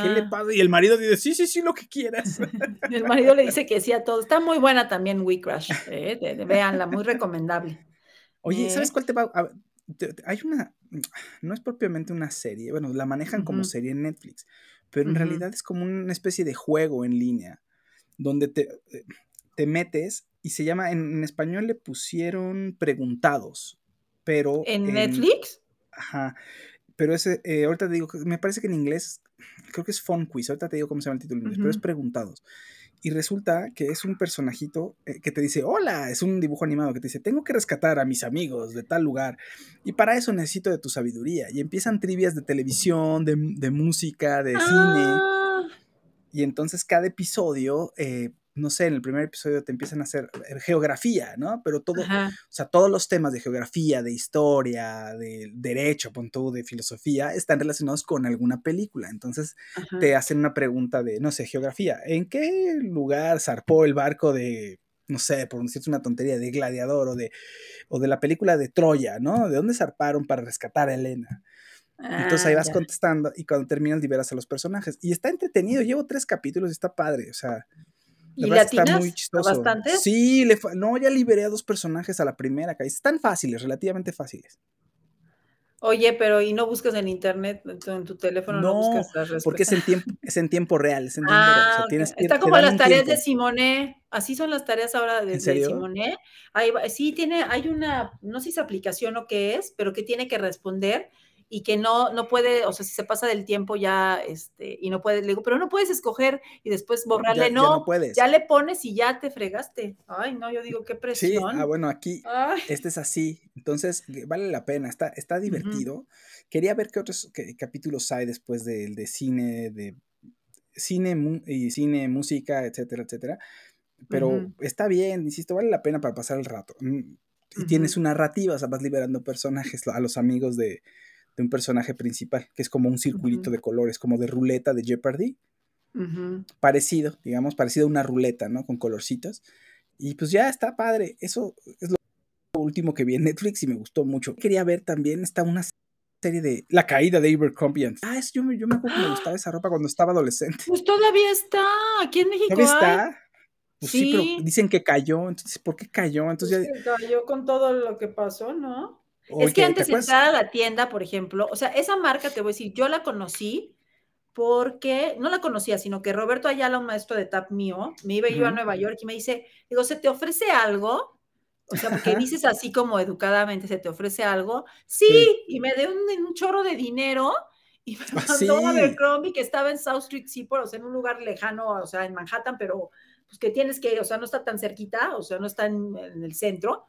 ¿qué le pasa? Y el marido dice, sí, sí, sí, lo que quieras. El marido le dice que sí a todo. Está muy buena también We Crash, ¿eh? De- de- véanla, muy recomendable. Oye, ¿sabes ¿Eh? cuál te va a- te- Hay una, no es propiamente una serie, bueno, la manejan como Ujú. serie en Netflix, pero en Ujú. realidad es como una especie de juego en línea, donde te, eh, te metes y se llama, en, en español le pusieron preguntados, pero... ¿En Netflix? Ajá, pero ese, eh, ahorita te digo, me parece que en inglés, creo que es Fun Quiz, ahorita te digo cómo se llama el título en inglés, pero es preguntados. Y resulta que es un personajito eh, que te dice, hola, es un dibujo animado que te dice, tengo que rescatar a mis amigos de tal lugar. Y para eso necesito de tu sabiduría. Y empiezan trivias de televisión, de, de música, de cine. Ah, Y entonces cada episodio, eh, no sé, en el primer episodio te empiezan a hacer eh, geografía, ¿no? Pero todo, ajá. o sea, todos los temas de geografía, de historia, de derecho, pon tú, de filosofía, están relacionados con alguna película. Entonces ajá. te hacen una pregunta de, no sé, geografía. ¿En qué lugar zarpó el barco de, no sé, por decirte una tontería, de Gladiador o de, o de la película de Troya, ¿no? ¿De dónde zarparon para rescatar a Helena? Entonces ahí Ah, vas ya. contestando y cuando terminas liberas a los personajes. Y está entretenido, llevo tres capítulos y está padre, o sea... La ¿Y que está muy ¿A chistoso. bastantes? Sí, le no, ya liberé a dos personajes a la primera, que están fáciles, relativamente fáciles. Oye, pero ¿y no buscas en internet, en tu, en tu teléfono no, No, buscas las porque es en tiempo, es en tiempo real, es en tiempo real. O Ah, sea, ok. tienes Está te como las tareas de tiempo. Simone. Así son las tareas ahora de, ¿En de? Simone. Ahí va- sí, tiene, hay una, no sé si es aplicación o qué es, pero que tiene que responder y que no, no puede, o sea, si se pasa del tiempo ya, este, y no puede, le digo, pero no puedes escoger y después borrarle, Ya, ya no, puedes. ya le pones y ya te fregaste. Ay, no, yo digo, qué Sí, presión. ah, bueno, aquí Ay, este es así, entonces que vale la pena, está, está divertido. Quería ver qué otros qué capítulos hay después del de cine, de cine y cine, música, etcétera, etcétera. Pero está bien, insisto, vale la pena para pasar el rato. Mm, Y tienes una narrativa, o sea, vas liberando personajes, a los amigos de, de un personaje principal, que es como un circulito Ujú. de colores, como de ruleta de Jeopardy. ujú. parecido, digamos, parecido a una ruleta, ¿no? Con colorcitos. Y pues ya está padre. Eso es lo último que vi en Netflix y me gustó mucho. Quería ver también, está una serie de La caída de Abercrombie. Ah, es, yo, me- yo me acuerdo que me gustaba esa ropa cuando estaba adolescente. Pues todavía está, aquí en México ¿Todavía hay. está? Pues sí. pero Sí. dicen que cayó. Entonces, ¿por qué cayó? Entonces Pues ya... cayó con todo lo que pasó, ¿no? Es que ¿te antes de entrar a la tienda, por ejemplo, o sea, esa marca, te voy a decir, yo la conocí porque, no la conocía, sino que Roberto Ayala, un maestro de tap mío, me iba yo a Ujú. Nueva York y me dice, digo, ¿se te ofrece algo? O sea, porque dices así como educadamente, ¿se te ofrece algo? Sí, Sí. y me dio un, un chorro de dinero y me Ah, mandó a sí. Abercrombie, que estaba en South Street Seaport, o sea, en un lugar lejano, o sea, en Manhattan, pero pues que tienes que, o sea, no está tan cerquita, o sea, no está en, en el centro.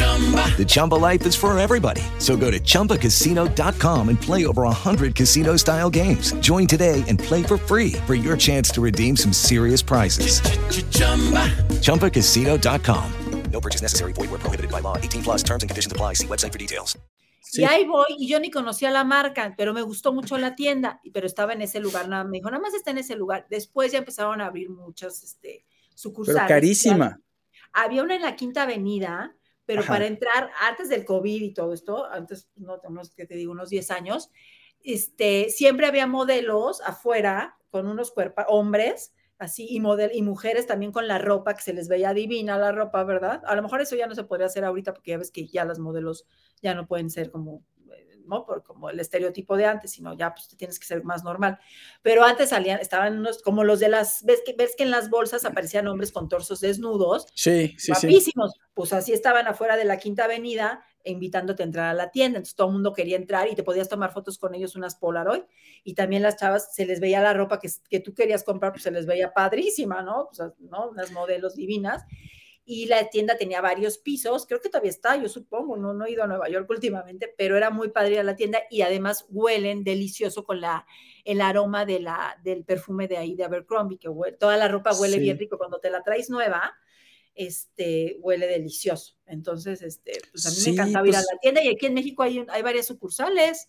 The Chumba life is for everybody. So go to ChumbaCasino.com and play over 100 casino style games. Join today and play for free for your chance to redeem some serious prizes. ChumbaCasino.com. No purchase necessary. Void where prohibited by law. 18 plus terms and conditions apply. See website for details. Y ahí voy, y yo ni conocía la marca, pero me gustó mucho la tienda, pero estaba en ese lugar, nada, me dijo, nada más está en ese lugar. Después ya empezaron a abrir muchas este, sucursales. Pero carísima. Había una en la Quinta Avenida, pero Ajá. para entrar antes del COVID y todo esto, antes, no, unos, que te digo, unos 10 años, este, siempre había modelos afuera con unos cuerpos, hombres, así, y, model, y mujeres también con la ropa, que se les veía divina la ropa, ¿verdad? A lo mejor eso ya no se podría hacer ahorita porque ya ves que ya las modelos ya no pueden ser como, ¿no? Por, como el estereotipo de antes, sino ya pues tienes que ser más normal. Pero antes salían, estaban unos, como los de las, ves que, ves que en las bolsas aparecían hombres con torsos desnudos, Sí, sí, sí. guapísimos, pues así estaban afuera de la Quinta Avenida invitándote a entrar a la tienda, entonces todo el mundo quería entrar y te podías tomar fotos con ellos, unas Polaroid, y también las chavas, se les veía la ropa que, que tú querías comprar, pues se les veía padrísima, ¿no? O sea, ¿no? Unas modelos divinas, y la tienda tenía varios pisos, creo que todavía está, yo supongo, no, no he ido a Nueva York últimamente, pero era muy padre la tienda y además huelen delicioso con la, el aroma de la, del perfume de ahí de Abercrombie, que huele, toda la ropa huele Sí. bien rico cuando te la traes nueva, este, huele delicioso. Entonces, este, pues a mí Sí, me encantaba ir a pues- la tienda y aquí en México hay, hay varias sucursales.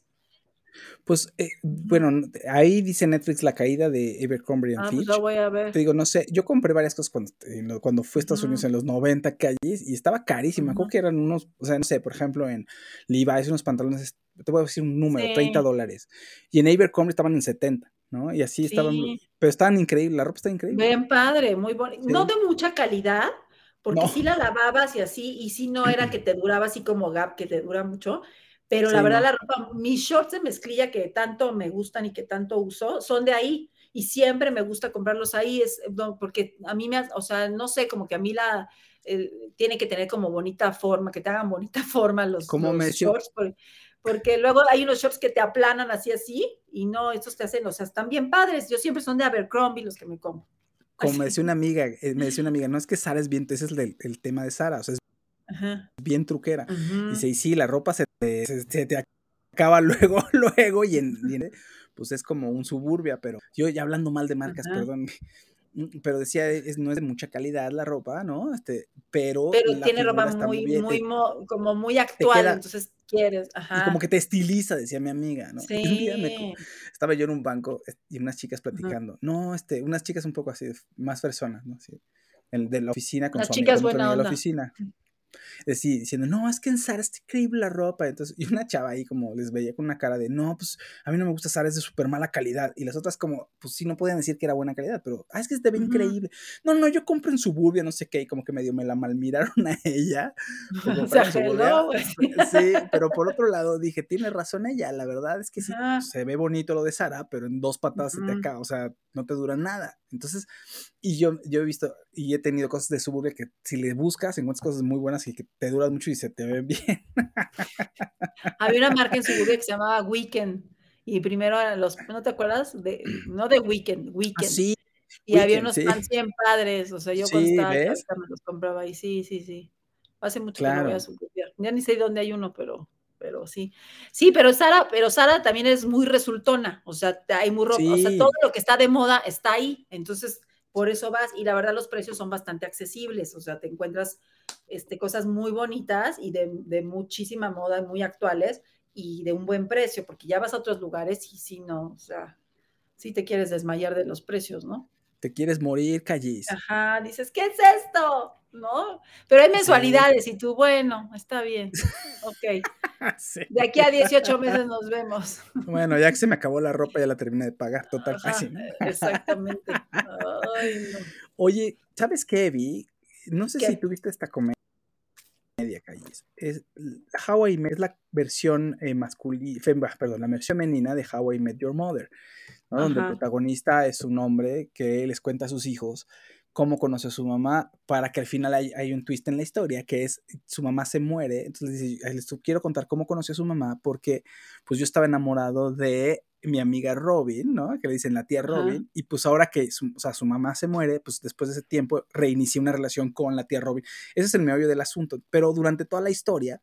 Pues, eh, bueno, ahí dice Netflix la caída de Abercrombie Ah, pues Fitch. lo voy a ver. Te digo, no sé, yo compré varias cosas cuando, lo- cuando fui a Estados Unidos en los 90 calles y estaba carísima. Creo Ujú. que eran unos, o sea, no sé, por ejemplo, en Levi's unos pantalones, te voy a decir un número, Sí. 30 dólares. Y en Abercrombie estaban en 70, ¿no? Y así estaban, pero estaban increíbles, la ropa está increíble. Bien padre, muy bonito. No de mucha calidad, porque No. sí la lavabas y así, y sí no era que te duraba así como Gap, que te dura mucho, pero la Sí, verdad no. la ropa, mis shorts de mezclilla que tanto me gustan y que tanto uso, son de ahí, y siempre me gusta comprarlos ahí, es, no, porque a mí me, o sea, no sé, como que a mí la, el- tiene que tener como bonita forma, que te hagan bonita forma los, Como los shorts, por- porque luego hay unos shorts que te aplanan así así, y no, estos te hacen, o sea, están bien padres, yo siempre son de Abercrombie los que me compro. Como me decía una amiga, eh, me decía una amiga, no es que Sara es bien, ese es el, el tema de Sara, o sea, es Ajá. bien truquera. Ujú. Dice, y sí, la ropa se se- se te acaba luego, luego, y en, y en- pues es como un suburbia, pero yo ya hablando mal de marcas, Ajá. perdón, mm, pero decía, es, no es de mucha calidad la ropa, ¿no? Este, pero, Pero tiene ropa muy, muy, te- mo- como muy actual, queda- entonces quieres, y ajá. como que te estiliza, decía mi amiga, ¿no? Y un día me co- Sí. estaba yo en un banco eh, y unas chicas platicando, no, este, unas chicas un poco así, más personas, ¿no? Así, el de la oficina con Las su chicas amiga, con otro buena amigo de la onda. oficina. Decí- diciendo, no, es que en Sara está increíble la ropa. Entonces, y una chava ahí como les veía con una cara de, no, pues a mí no me gusta Sara, es de súper mala calidad. Y las otras como, pues sí, no podían decir que era buena calidad, pero, ah, es que se te ve Ujú. increíble. No, no, yo compro en Suburbia, no sé qué, y como que medio me la malmiraron a ella. por Se comprar en Suburbia. ajeló, güey. Sí, pero por otro lado dije, tiene razón ella, la verdad es que sí, Ajá. se ve bonito lo de Sara, pero en dos patadas se te acaba, o sea, no te dura nada. Entonces, y yo, yo he visto y he tenido cosas de Suburbia que si le buscas, encuentras cosas muy buenas y que te duran mucho y se te ven bien. Había una marca en Suburbia que se llamaba Weekend, y primero los, ¿no te acuerdas? De, no de Weekend, Weekend. Así, y había Weekend, unos sí. padres, o sea, yo cuando Sí, estaba ¿ves? chavita me los compraba ahí, sí, sí, sí. Hace mucho que no voy Claro. a Suburbia. Ya ni sé dónde hay uno, pero, pero sí. Sí, pero Sara, pero Sara también es muy resultona, o sea, hay muy ropa, o sea, Sí. todo lo que está de moda está ahí, entonces por eso vas, y la verdad los precios son bastante accesibles, o sea, te encuentras este, cosas muy bonitas y de, de muchísima moda, muy actuales, y de un buen precio, porque ya vas a otros lugares y sí, no, o sea, sí te quieres desmayar de los precios, ¿no? Te quieres morir, callis. Ajá, dices, ¿qué es esto? ¿No? Pero hay mensualidades y tú, bueno, está bien, ok. Sí. De aquí a 18 meses nos vemos. Bueno, ya que se me acabó la ropa, ya la terminé de pagar, total. Ajá, así, ¿no? exactamente. Ay, no. Oye, ¿sabes qué, Vi? No sé ¿Qué? si tuviste esta comedia, Calles. Es How I Met, es la versión eh, masculina, perdón, la versión femenina de How I Met Your Mother, ¿no? donde el protagonista es un hombre que les cuenta a sus hijos cómo conoció a su mamá, para que al final hay, hay, un twist en la historia, que es su mamá se muere, entonces dice, les quiero contar cómo conoció a su mamá, porque pues yo estaba enamorado de mi amiga Robin, ¿no? Que le dicen la tía Robin, y pues ahora que su, o sea, su mamá se muere, pues después de ese tiempo reinicié una relación con la tía Robin. Ese es el meollo del asunto, pero durante toda la historia,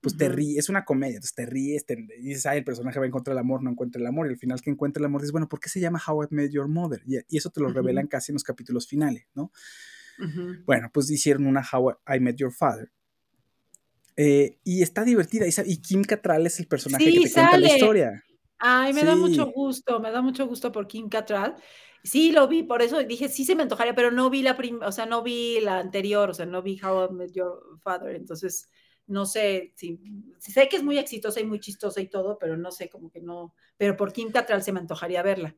pues te ríes, es una comedia, entonces te ríes, te, dices, ay, el personaje va a encontrar el amor, no encuentra el amor, y al final que encuentra el amor, dices, bueno, ¿por qué se llama How I Met Your Mother? Y, y eso te lo revelan casi en los capítulos finales, ¿no? Bueno, pues hicieron una How I Met Your Father. Eh, y está divertida, y, y, Kim Cattrall es el personaje sí, que te sale. cuenta la historia. Ay, me sí. da mucho gusto, me da mucho gusto por Kim Cattrall. Sí, lo vi, por eso dije, sí se me antojaría, pero no vi la prim o sea, no vi la anterior, o sea, no vi How I Met Your Father, entonces no sé, si, sé que es muy exitosa y muy chistosa y todo, pero no sé, como que no, pero por Kim Cattrall se me antojaría verla.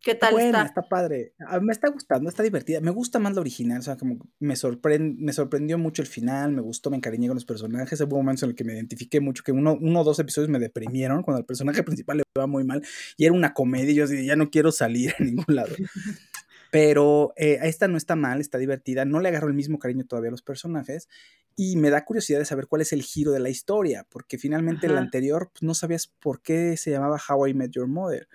¿Qué tal Buena, está? está padre. A me está gustando, está divertida. Me gusta más la original, o sea, como me, sorprend me sorprendió mucho el final, me gustó, me encariñé con los personajes. Hubo momentos en el que me identifiqué mucho, que uno, uno o dos episodios me deprimieron cuando el personaje principal le va muy mal y era una comedia y yo así, ya no quiero salir a ningún lado. Pero eh, esta no está mal, está divertida, no le agarro el mismo cariño todavía a los personajes y me da curiosidad de saber cuál es el giro de la historia, porque finalmente el anterior pues, no sabías por qué se llamaba How I Met Your Mother.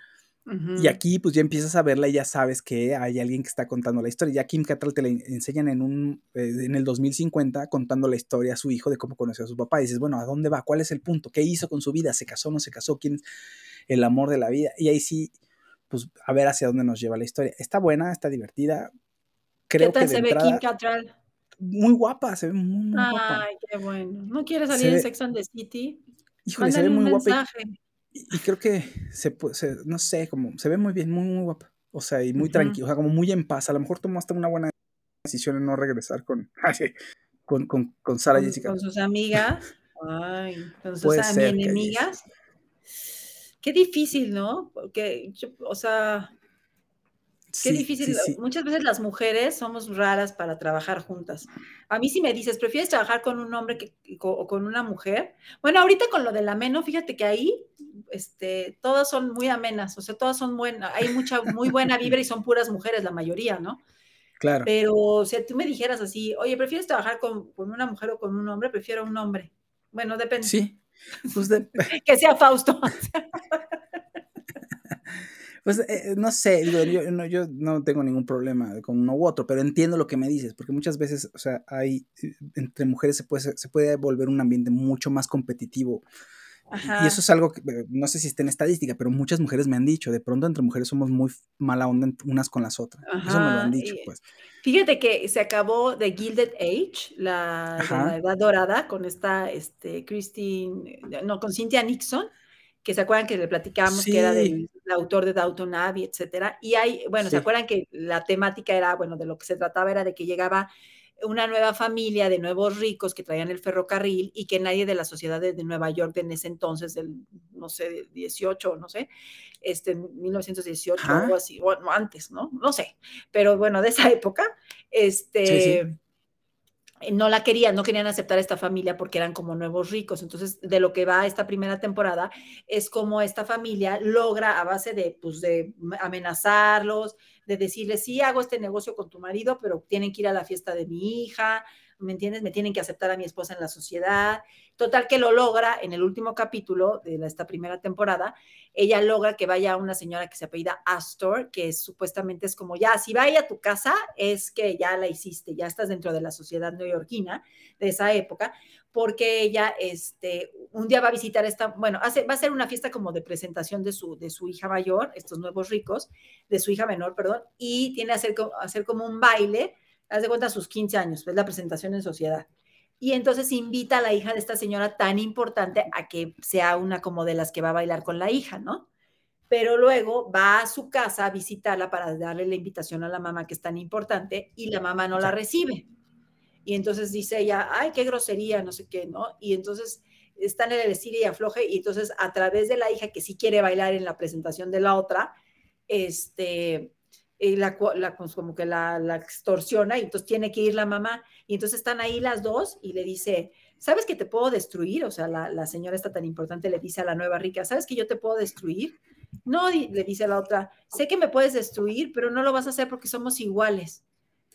Uh -huh. Y aquí pues ya empiezas a verla y ya sabes que hay alguien que está contando la historia. Ya Kim Cattrall te la enseñan en, un, eh, en el 2050 contando la historia a su hijo de cómo conoció a su papá. Y dices, bueno, ¿a dónde va? ¿Cuál es el punto? ¿Qué hizo con su vida? ¿Se casó? ¿No se casó? ¿Quién es el amor de la vida? Y ahí sí, pues a ver hacia dónde nos lleva la historia. Está buena, está divertida. Creo ¿Qué tal que se ve Kim Cattrall? Muy guapa, se ve muy, muy Ay, guapa. qué bueno. ¿No quiere salir en ve, Sex and the City? Híjole, se Mándale ve un muy guapa. Y, y creo que se, se- no sé, como se ve muy bien, muy, muy guapa. O sea, y muy Ujú. tranquila, o sea, como muy en paz. A lo mejor tomó hasta una buena decisión en no regresar con, con, con, con Sara Con, Jessica. con sus amigas. Ay, con sus Puede ser que enemigas. Qué difícil, ¿no? Porque, yo- o sea, qué Sí, difícil. sí, sí. Muchas veces las mujeres somos raras para trabajar juntas. A mí si me dices, ¿prefieres trabajar con un hombre que, o con una mujer? Bueno, ahorita con lo del ameno, fíjate que ahí este, todas son muy amenas, o sea, todas son buenas, hay mucha, muy buena vibra y son puras mujeres la mayoría, ¿no? Claro. Pero si tú me dijeras así, oye, ¿prefieres trabajar con, con una mujer o con un hombre? Prefiero un hombre. Bueno, depende. Sí. Pues, de- Que sea Fausto. pues eh, no sé, digo, yo, no, yo no tengo ningún problema con uno u otro, pero entiendo lo que me dices, porque muchas veces, o sea, hay, eh, entre mujeres se puede, se puede volver un ambiente mucho más competitivo. Y- Ajá. Y eso es algo que eh, no sé si está en estadística, pero muchas mujeres me han dicho, de pronto entre mujeres somos muy mala onda unas con las otras. Eso me lo Ajá, han dicho, pues. Fíjate que se acabó The Gilded Age, la, Ajá. la Edad Dorada, con esta, este, Christine, no, con Cynthia Nixon, que se acuerdan que le platicábamos que era Sí. del, del autor de Downton Abbey, etcétera. Y hay, bueno, Sí. ¿se acuerdan que la temática era, bueno, de lo que se trataba era de que llegaba una nueva familia de nuevos ricos que traían el ferrocarril y que nadie de la sociedad de, Nueva York en ese entonces, del, no sé, del 18, no sé, este, 1918 o algo así, o no, antes, ¿no? No sé, pero bueno, de esa época, este, Sí, sí. eh, no la querían, no querían aceptar a esta familia porque eran como nuevos ricos. Entonces, de lo que va esta primera temporada es como esta familia logra a base de, pues, de amenazarlos, de decirles, sí, hago este negocio con tu marido, pero tienen que ir a la fiesta de mi hija, ¿me entiendes? Me tienen que aceptar a mi esposa en la sociedad. Total que lo logra en el último capítulo de esta primera temporada. Ella logra que vaya una señora que se apellida Astor, que es- supuestamente es como ya, si vaya a tu casa, es que ya la hiciste, ya estás dentro de la sociedad neoyorquina de esa época, porque ella este, un día va a visitar esta, bueno, hace, va a hacer una fiesta como de presentación de su, de su hija mayor, estos nuevos ricos, de su hija menor, perdón, y tiene que hacer, hacer como un baile, haz de cuenta sus 15 años, es la presentación en sociedad. Y entonces invita a la hija de esta señora tan importante a que sea una como de las que va a bailar con la hija, ¿no? Pero luego va a su casa a visitarla para darle la invitación a la mamá que es tan importante y la mamá no la recibe. Y entonces dice ella, ay, qué grosería, no sé qué, ¿no? Y entonces están en el estilo y afloje y entonces a través de la hija que sí quiere bailar en la presentación de la otra, este, eh, la, pues, como que la, extorsiona y entonces tiene que ir la mamá y entonces están ahí las dos y le dice, ¿sabes que te puedo destruir? O sea, la, la señora está tan importante le dice a la nueva rica, ¿sabes que yo te puedo destruir? No, le dice la otra, sé que me puedes destruir, pero no lo vas a hacer porque somos iguales.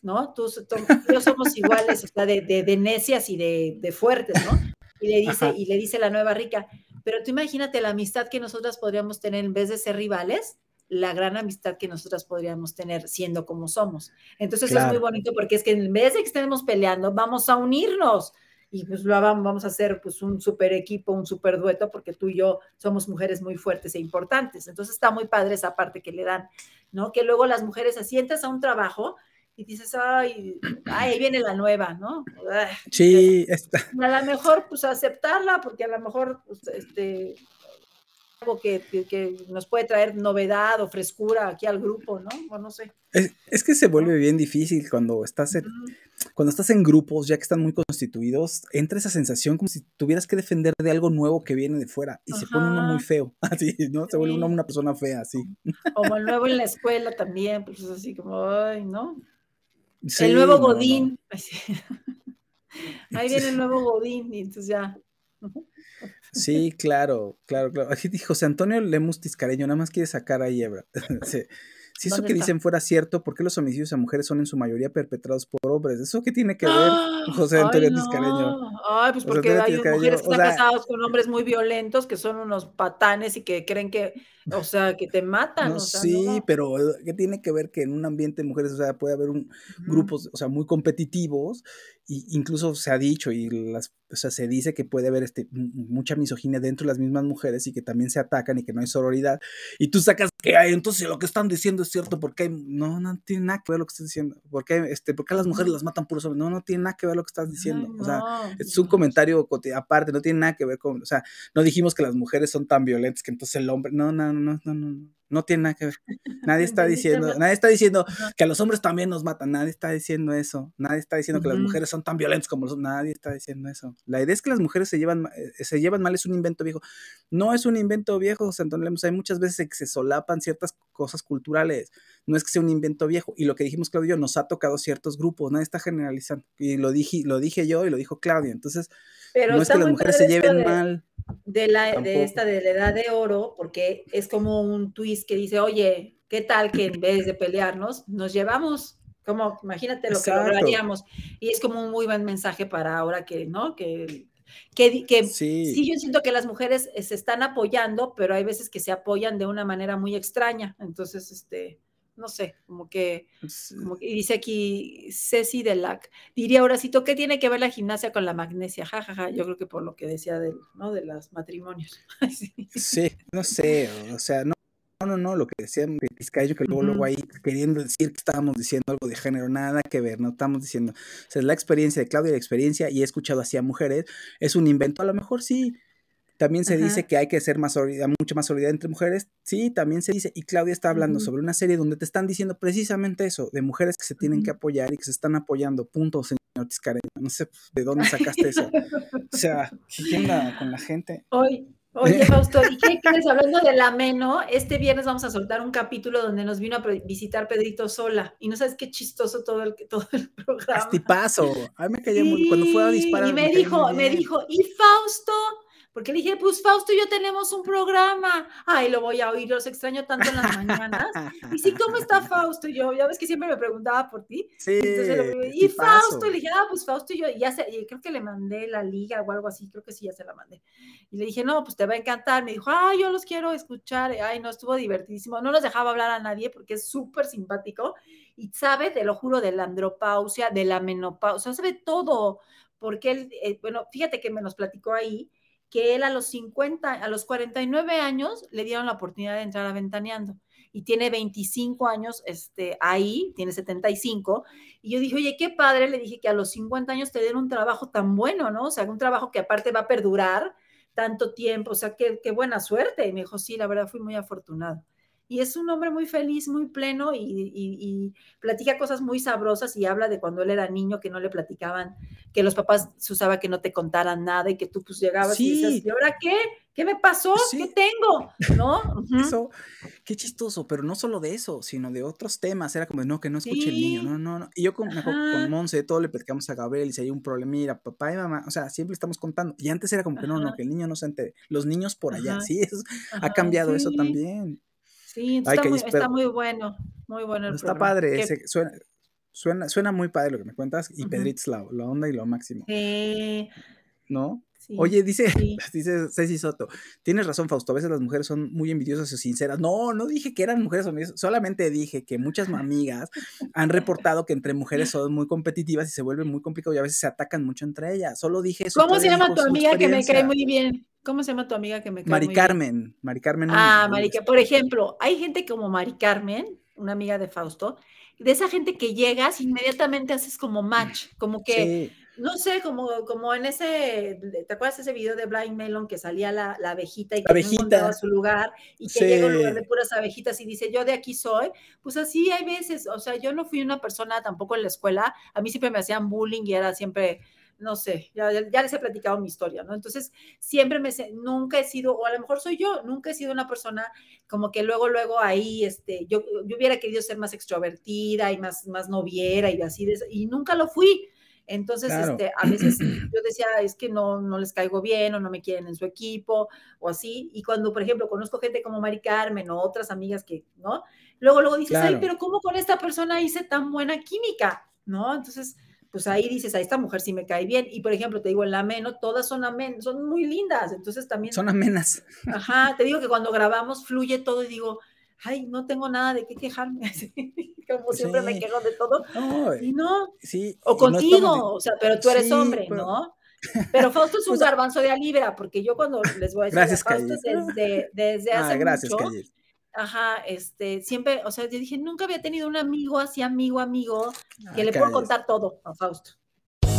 ¿No? Tú, tú yo somos iguales, o sea, de, de, de necias y de, de, fuertes, ¿no? Y le dice, y le dice la nueva rica, pero tú imagínate la amistad que nosotras podríamos tener en vez de ser rivales, la gran amistad que nosotras podríamos tener siendo como somos. Entonces claro. es muy bonito porque es que en vez de que estemos peleando, vamos a unirnos y pues lo vamos, vamos a hacer pues un super equipo, un super dueto, porque tú y yo somos mujeres muy fuertes e importantes. Entonces está muy padre esa parte que le dan, ¿no? Que luego las mujeres asientas a un trabajo y dices, ay, ay, ahí viene la nueva, ¿no? Sí, está. A lo mejor, pues aceptarla, porque a lo mejor, pues, este, algo que, que, que, nos puede traer novedad o frescura aquí al grupo, ¿no? O no sé. Es, es que se vuelve bien difícil cuando estás en, uh -huh. cuando estás en grupos, ya que están muy constituidos, entra esa sensación como si tuvieras que defender de algo nuevo que viene de fuera y Ajá. se pone uno muy feo, así, ¿no? Se vuelve uno una persona fea, así. Como el nuevo en la escuela también, pues es así como, ay, ¿no? Sí, el nuevo Godín. No, no. Ahí viene el nuevo Godín y entonces ya. Sí, claro, claro, claro. Aquí dijo José Antonio Lemus Tiscareño, nada más quiere sacar a Hebra. sí. Si eso que está? dicen fuera cierto, ¿por qué los homicidios a mujeres son en su mayoría perpetrados por hombres? ¿Eso qué tiene que ver, ¡Ah! José Antonio no. Tiscareño? Ay, pues porque hay mujeres que están sea, casadas con hombres muy violentos, que son unos patanes y que creen que, o sea, que te matan. No, o sea, sí, no. pero ¿qué tiene que ver que en un ambiente de mujeres, o sea, puede haber un, uh -huh. grupos, o sea, muy competitivos y incluso se ha dicho y las, o sea, se dice que puede haber este, mucha misoginia dentro de las mismas mujeres y que también se atacan y que no hay sororidad y tú sacas que hay, entonces lo que están diciendo es cierto porque hay, no, no tiene nada que ver lo que estás diciendo, porque este, porque las mujeres las matan puros hombres, no, no tiene nada que ver lo que estás diciendo, Ay, no, o sea, es un comentario aparte, no tiene nada que ver con, o sea, no dijimos que las mujeres son tan violentas que entonces el hombre, no, no, no, no, no, no tiene nada que ver. Nadie está diciendo, nadie está diciendo que a los hombres también nos matan, nadie está diciendo eso. Nadie está diciendo que las mujeres son tan violentas como los nadie está diciendo eso. La idea es que las mujeres se llevan eh, se llevan mal es un invento viejo. No es un invento viejo, José Antonio Lemos, hay muchas veces que se solapan ciertas cosas culturales. No es que sea un invento viejo y lo que dijimos Claudio nos ha tocado ciertos grupos, nadie está generalizando. Y lo dije lo dije yo y lo dijo Claudia. Entonces, Pero no es que las mujeres se lleven de... mal de, la, de esta de la edad de oro, porque es como un twist que dice, oye, ¿qué tal que en vez de pelearnos, nos llevamos? Como, imagínate lo Exacto. que lograríamos. Y es como un muy buen mensaje para ahora que, ¿no? Que, que, que sí. sí. yo siento que las mujeres eh, se están apoyando, pero hay veces que se apoyan de una manera muy extraña. Entonces, este, no sé, como que, como que dice aquí Ceci Delac, diría Horacito, ¿qué tiene que ver la gimnasia con la magnesia? Ja, ja, ja, yo creo que por lo que decía de, ¿no? de los matrimonios. sí. sí. no sé, o sea, no, no, no, lo que decía que luego, uh -huh. luego ahí queriendo decir que estábamos diciendo algo de género, nada que ver, no estamos diciendo, o sea, es la experiencia de Claudia, la experiencia, y he escuchado así a mujeres, es un invento, a lo mejor sí, también se Ajá. dice que hay que ser más solidaridad, mucha más solidaridad entre mujeres. Sí, también se dice. Y Claudia está hablando uh -huh. sobre una serie donde te están diciendo precisamente eso, de mujeres que se tienen uh -huh. que apoyar y que se están apoyando. Punto, señor Tiscareño. No sé de dónde sacaste eso. o sea, ¿qué onda con la gente? Hoy. Oye, Fausto, ¿y qué crees? Hablando del ameno, este viernes vamos a soltar un capítulo donde nos vino a visitar Pedrito Sola. Y no sabes qué chistoso todo el, todo el programa. Estipazo. A mí me cayó sí, muy. Cuando fue a disparar. Y me, me dijo, me dijo, ¿y Fausto? Porque le dije, pues Fausto y yo tenemos un programa. Ay, lo voy a oír, los extraño tanto en las mañanas. Y sí, ¿cómo está Fausto? Y yo, ya ves que siempre me preguntaba por ti. Sí. Entonces, y Fausto, le dije, ah, pues Fausto y yo, y ya sé, y creo que le mandé la liga o algo así, creo que sí, ya se la mandé. Y le dije, no, pues te va a encantar. Me dijo, ay, yo los quiero escuchar. Ay, no, estuvo divertidísimo. No nos dejaba hablar a nadie porque es súper simpático y sabe, te lo juro, de la andropausia, de la menopausia, sabe todo. Porque él, eh, bueno, fíjate que me nos platicó ahí que él a los 50, a los 49 años le dieron la oportunidad de entrar a Ventaneando y tiene 25 años este, ahí, tiene 75, y yo dije, oye, qué padre, le dije que a los 50 años te den un trabajo tan bueno, ¿no? O sea, un trabajo que aparte va a perdurar tanto tiempo, o sea, qué, qué buena suerte. Y me dijo, sí, la verdad fui muy afortunado y es un hombre muy feliz, muy pleno y, y, y, platica cosas muy sabrosas y habla de cuando él era niño que no le platicaban, que los papás se usaba que no te contaran nada y que tú pues llegabas sí. y dices, ¿y ahora qué? ¿Qué me pasó? Sí. ¿Qué tengo? ¿No? Uh -huh. Eso, qué chistoso, pero no solo de eso, sino de otros temas. Era como, no, que no escuche sí. el niño, no, no, no. Y yo con, con Monse, todo le platicamos a Gabriel y si hay un problema, mira, papá y mamá, o sea, siempre estamos contando. Y antes era como que no, no, que el niño no se entere. Los niños por allá, Ajá. sí, eso, ha cambiado eso también. Sí, está, Ay, muy, está, muy, bueno, muy bueno el Está programa. padre, ese, suena, Suena, suena muy padre lo que me cuentas y Ujú. Pedrito es la, la onda y lo máximo, Sí, ¿no? Sí, Oye, dice, sí. dice Ceci Soto, tienes razón, Fausto, a veces las mujeres son muy envidiosas o sinceras. No, no dije que eran mujeres envidiosas, solamente dije que muchas amigas han reportado que entre mujeres son muy competitivas y se vuelven muy complicado y a veces se atacan mucho entre ellas. Solo dije eso. ¿Cómo se llama dijo tu amiga que me cae experiencia. muy bien? ¿Cómo se llama tu amiga que me cae Mari muy bien? Carmen, Mari Carmen. Ah. Mari, Ca- por ejemplo, hay gente como Mari Carmen, una amiga de Fausto, de esa gente que llegas, inmediatamente haces como match, como que, Sí, no sé, como, como en ese, ¿te acuerdas ese video de Blind Melon que salía la, la abejita y La que no encontraba abejita. su lugar y que llega a un lugar de Sí. puras abejitas y dice, yo de aquí soy? Pues así hay veces, o sea, yo no fui una persona tampoco en la escuela, a mí siempre me hacían bullying y era siempre, no sé, ya, les he platicado mi historia, ¿no? Entonces, siempre me, nunca he sido, o a lo mejor soy yo, nunca he sido una persona como que luego, luego ahí, este, yo, yo hubiera querido ser más extrovertida y más, más noviera y así, de- y nunca lo fui. Entonces, Claro. este, a veces yo decía, es que no, no les caigo bien o no me quieren en su equipo o así. Y cuando, por ejemplo, conozco gente como Mari Carmen o otras amigas que, ¿no? Luego, luego dices, ay, pero ¿cómo con esta persona hice tan buena química? ¿No? Entonces, pues ahí dices, a esta mujer sí me cae bien. Y por ejemplo, te digo, en la ameno, todas son amén, son muy lindas. Entonces también, son amenas. ajá, te digo que cuando grabamos fluye todo y digo, ay, no tengo nada de qué quejarme. así, Como siempre me quejo de todo. No, Y no, sí. o no contigo, estamos o sea, pero tú eres Sí, hombre, pero- ¿no? Pero Fausto es un garbanzo de a libra, porque yo cuando les voy a decir, Gracias, a Fausto desde, desde hace Ah, gracias, mucho, Calle. ajá, este, siempre, o sea, yo dije, nunca había tenido un amigo así, amigo, amigo, que Ah, le puedo contar todo a Fausto.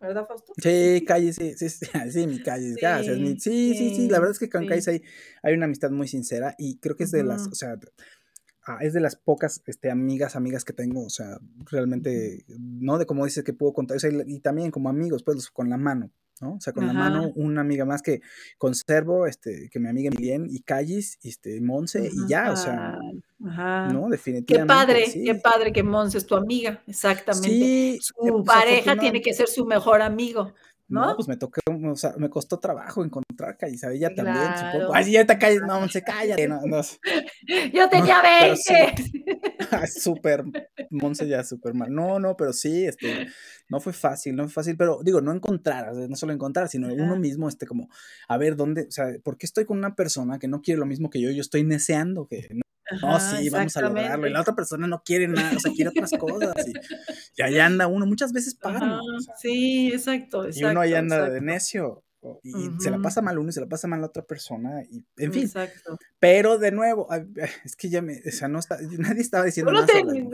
¿Verdad, Fausto? Sí, Calle, sí, sí, sí, sí, mi Calle, gracias. mi- Sí, sí, sí, la verdad es que con sí. Calle hay, hay una amistad muy sincera y creo que es de las, o sea, ah, es de las pocas este, amigas, amigas que tengo, o sea, realmente, no de como dices que puedo contar, o sea, y, también como amigos, pues con la mano, ¿no? O sea, con la mano, una amiga más que conservo, este, que mi amiga Emilien y Callis, este, Monse, y ya, o sea, ajá. ¿no? Qué Definitivamente. padre, sí. qué padre que Monse es tu amiga, exactamente. Sí, Su pareja tiene que ser su mejor amigo, No, ¿no? pues me tocó, o sea, me costó trabajo encontrar a ella también, supongo. Ay, sí, ya te calles, no, se cállate, no, no. Yo tenía pero sí. 20. Ah, Súper, Monse ya súper mal. No, no, pero sí, este, no fue fácil, no fue fácil, pero digo, no encontrar, no solo encontrar, sino uno mismo, este, como, a ver, ¿dónde, o sea, por qué estoy con una persona que no quiere lo mismo que yo? Yo estoy neceando que, no, sí, vamos a lograrlo, y la otra persona no quiere nada, o sea, quiere otras cosas, y, y ahí anda uno, muchas veces para, Ajá, sí, exacto, exacto. y uno ahí anda de necio. Y se la pasa mal uno y se la pasa mal la otra persona. Y, en fin. Exacto. Pero de nuevo, es que ya me. O sea, no está, nadie estaba diciendo No nada te- sobre no-.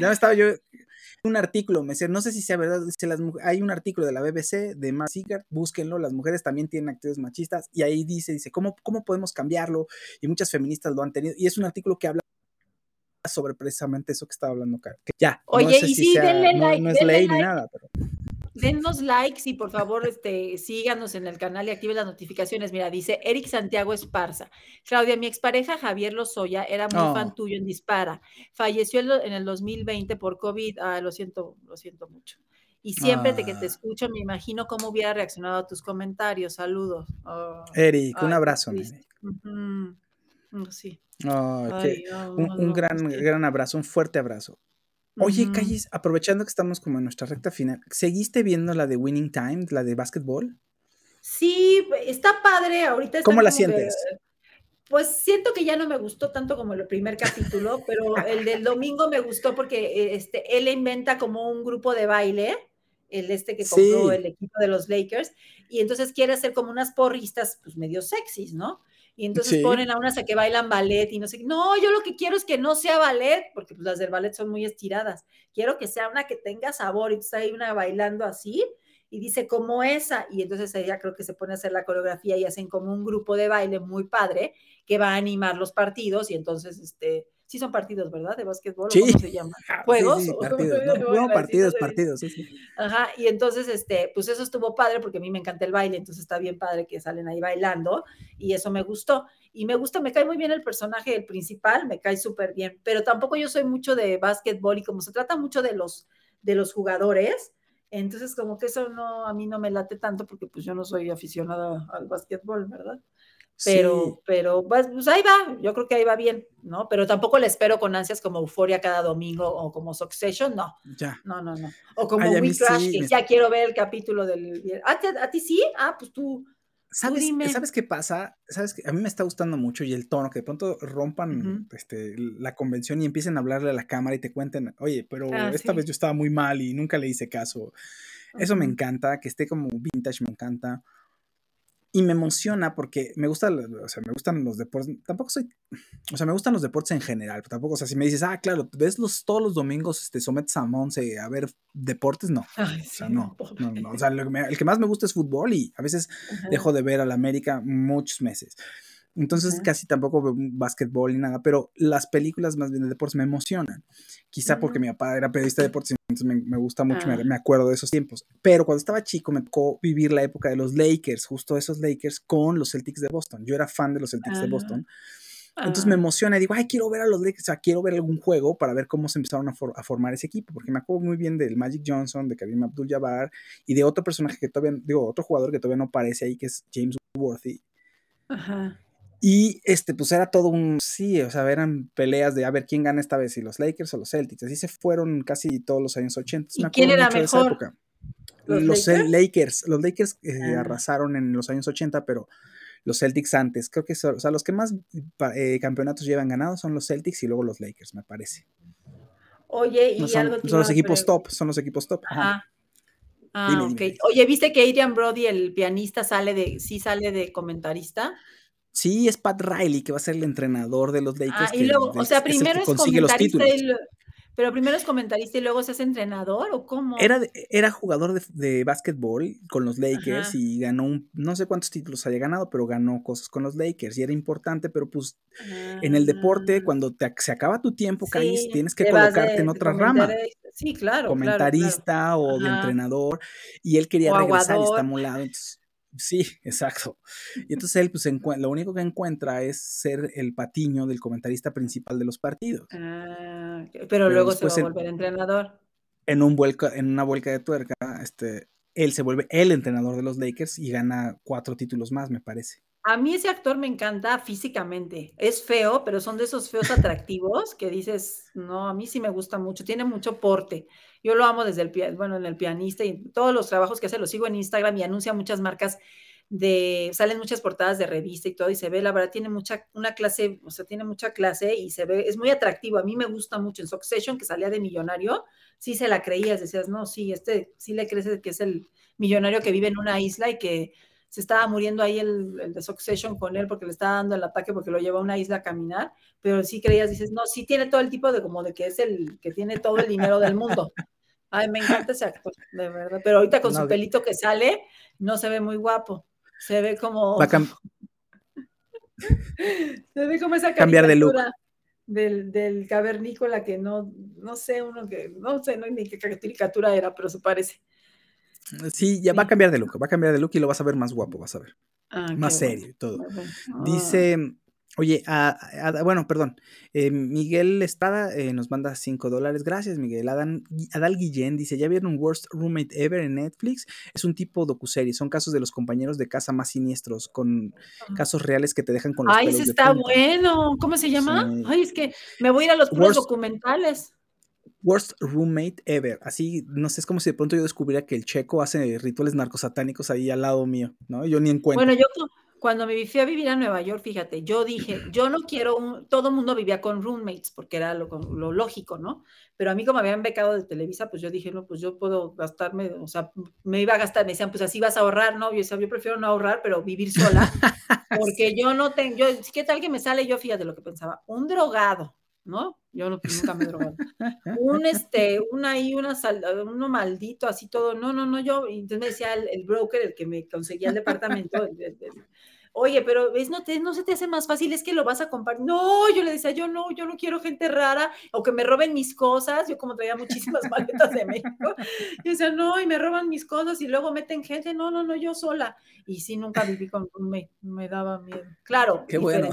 Ya me estaba yo. Un artículo, me decía, no sé si sea verdad, dice las hay un artículo de la BBC de Mark Sigard, búsquenlo, las mujeres también tienen actitudes machistas, y ahí dice, dice, ¿cómo, ¿cómo podemos cambiarlo? Y muchas feministas lo han tenido, y es un artículo que habla sobre precisamente eso que estaba hablando. Que ya, no Oye, sé y si sí, sea- denle no, like, no es denle ley ni nada, pero Denos likes y por favor este, síganos en el canal y activen las notificaciones. Mira, dice Eric Santiago Esparza. Claudia, mi expareja Javier Lozoya era muy Oh. fan tuyo en Dispara. Falleció en, el 2020 por COVID. Ah, lo siento, lo siento mucho. Y siempre te, que te Ah. escucho me imagino cómo hubiera reaccionado a tus comentarios. Saludos. Oh, Eric, un ay, abrazo. Mm, Sí. Ay, que- un, un gran, gran abrazo, un fuerte abrazo. Oye, Ujú. Callis, aprovechando que estamos como en nuestra recta final, ¿seguiste viendo la de Winning Time, la de básquetbol? Sí, está padre. Ahorita está ¿Cómo la como que- sientes? pues siento que ya no me gustó tanto como el primer capítulo, pero el del domingo me gustó porque eh, este, él inventa como un grupo de baile, el este que compró Sí. el equipo de los Lakers, y entonces quiere hacer como unas porristas, pues medio sexys, ¿no? Y entonces Sí. ponen a unas a que bailan ballet y no sé. No, yo lo que quiero es que no sea ballet, porque pues, las del ballet son muy estiradas. Quiero que sea una que tenga sabor. Y entonces hay una bailando así y dice como esa. Y entonces ella creo que se pone a hacer la coreografía y hacen como un grupo de baile muy padre que va a animar los partidos y entonces este, sí son partidos, ¿verdad? De básquetbol, sí. ¿cómo se llama? ¿Juegos? Sí, sí, partidos, no, no, partidos, partidos, sí, sí. Ajá, y entonces, este, pues eso estuvo padre porque a mí me encanta el baile, entonces está bien padre que salen ahí bailando y eso me gustó. Y me gusta, me cae muy bien el personaje, el principal, me cae súper bien, pero tampoco yo soy mucho de básquetbol y como se trata mucho de los, de los jugadores, entonces como que eso no, a mí no me late tanto porque pues yo no soy aficionada al básquetbol, ¿verdad? Pero, Sí. pero pues, pues, ahí va, yo creo que ahí va bien, ¿no? Pero tampoco le espero con ansias como Euforia cada domingo o como Succession, no, Ya. no, no, no. O como Ay, We Crash, sí, que me- ya quiero ver el capítulo del... ¿A ti, a ti sí? Ah, pues tú, ¿Sabes. ¿Sabes qué pasa? ¿Sabes qué? A mí me está gustando mucho y el tono, que de pronto rompan este, la convención y empiecen a hablarle a la cámara y te cuenten, oye, pero Ah, esta sí. vez yo estaba muy mal y nunca le hice caso. Eso me encanta, que esté como vintage, me encanta. Y me emociona porque me gusta, o sea, me gustan los deportes. Tampoco soy, o sea, me gustan los deportes en general. pero Tampoco, o sea, si me dices, ah, claro, ves los, todos los domingos, este, sometes a Monse a ver deportes, no. Ay, O sea, sí, no, no, no. O sea, lo que me- el que más me gusta es fútbol y a veces Ajá. dejo de ver al América muchos meses. Entonces casi tampoco veo básquetbol ni nada, pero las películas más bien de deportes me emocionan. Quizá porque mi papá era periodista de deportes, entonces me, me gusta mucho, me, Ah. me acuerdo de esos tiempos. Pero cuando estaba chico me tocó vivir la época de los Lakers, justo esos Lakers con los Celtics de Boston. Yo era fan de los Celtics de. Boston. Entonces me Ah. emociona y digo, ay, quiero ver a los Lakers, o sea, quiero ver algún juego para ver cómo se empezaron a, for- a formar ese equipo, porque me acuerdo muy bien del Magic Johnson, de Karim Abdul-Jabbar y de otro personaje que todavía, digo, otro jugador que todavía no aparece ahí, que es James Worthy. Ajá. Y este, pues era todo un, sí, o sea, eran peleas de a ver quién gana esta vez, si los Lakers o los Celtics. Así se fueron casi todos los años 80. ¿Y Me quién era mucho de esa mejor? época. ¿Los Los, Lakers? Lakers, los Lakers eh, Ah. arrasaron en los años 80, pero los Celtics antes. Creo que son, o sea, los que más eh, campeonatos llevan ganados son los Celtics y luego los Lakers, me parece. Oye, y No, son, algo son los equipos top, son los equipos top. Ajá. Ajá. Ah, dime. Oye, ¿viste que Adrian Brody, el pianista, sale de, sí sale de comentarista? Sí, es Pat Riley, que va a ser el entrenador de los Lakers. Ah, y luego, o sea, es primero es comentarista y lo- pero primero es comentarista y luego se hace entrenador o cómo? Era, era jugador de, de básquetbol con los Lakers Ajá. y ganó un, no sé cuántos títulos haya ganado, pero ganó cosas con los Lakers y era importante, pero pues en el deporte, cuando te, se acaba tu tiempo, Caís, Ah. Sí, tienes que colocarte de- en otra rama. Sí, claro, claro, comentarista o de entrenador, y él quería O regresar y está molado. entonces- sí, exacto. Y entonces él, pues, lo único que encuentra es ser el patiño del comentarista principal de los partidos. Ah, pero, Pero luego se va a en- volver entrenador. en, un vuelca, en una vuelca de tuerca, este, él se vuelve el entrenador de los Lakers y gana cuatro títulos más, me parece. A mí ese actor me encanta físicamente. Es feo, pero son de esos feos atractivos que dices, no, a mí sí me gusta mucho. Tiene mucho porte. Yo lo amo desde el, bueno, en el pianista y todos los trabajos que hace los sigo en Instagram y anuncia muchas marcas de, salen muchas portadas de revista y todo y se ve, la verdad, tiene mucha, una clase, o sea, tiene mucha clase y se ve, es muy atractivo. A mí me gusta mucho en Succession, que salía de millonario, sí se la creías, decías, no, sí, este, sí le crees que es el millonario que vive en una isla y que se estaba muriendo ahí el, el de Succession con él porque le estaba dando el ataque porque lo lleva a una isla a caminar, pero sí creías, dices, no, sí tiene todo el tipo de como de que es el que tiene todo el dinero del mundo. Ay, me encanta ese actor, de verdad, pero ahorita con No, su pelito que sale, no se ve muy guapo, se ve como, Va a cam- se ve como esa cambiar de look. Del, del cavernícola que no, no sé, uno que, no sé, no ni qué caricatura era, pero se parece. Sí, ya va a cambiar de look, va a cambiar de look y lo vas a ver más guapo, vas a ver. Ah, más serio y todo. Ah. Dice, oye, a- a- bueno, perdón, eh, Miguel Estrada eh, nos manda 5 dólares. Gracias, Miguel. Adán, Adal Guillén dice, ¿ya vieron Worst Roommate Ever en Netflix? Es un tipo docuserie, son casos de los compañeros de casa más siniestros, con casos reales que te dejan con los Ay, pelos ese de está punta. bueno. ¿Cómo se llama? Sí. Ay, es que me voy a ir a los puros Worst- documentales. Worst Roommate Ever. Así, no sé, es como si de pronto yo descubriera que el checo hace rituales narcosatánicos ahí al lado mío, ¿no? Yo ni en cuenta. Bueno, yo cu- cuando me fui a vivir a Nueva York, fíjate, yo dije, yo no quiero un, todo el mundo vivía con roommates, porque era lo, lo lógico, ¿no? Pero a mí como me habían becado de Televisa, pues yo dije, no, pues yo puedo gastarme, o sea, me iba a gastar, me decían, pues así vas a ahorrar, ¿no? Yo decía, yo prefiero no ahorrar, pero vivir sola, porque yo no tengo, yo, ¿qué tal que me sale? Yo fíjate lo que pensaba, un drogado, ¿no? Yo no, nunca me he drogado. Un, este, una ahí, una sal- uno maldito, así todo, no, no, no, yo, y entonces me decía el, el broker, el que me conseguía el departamento, el- el- el- oye, pero ¿ves? No, te, no se te hace más fácil, es que lo vas a comprar. No, yo le decía, yo no, yo no quiero gente rara o que me roben mis cosas. Yo como traía muchísimas maletas de México, yo decía, no, y me roban mis cosas y luego meten gente. No, no, no, yo sola. Y sí, nunca viví con, me, me daba miedo. Claro. Qué bueno.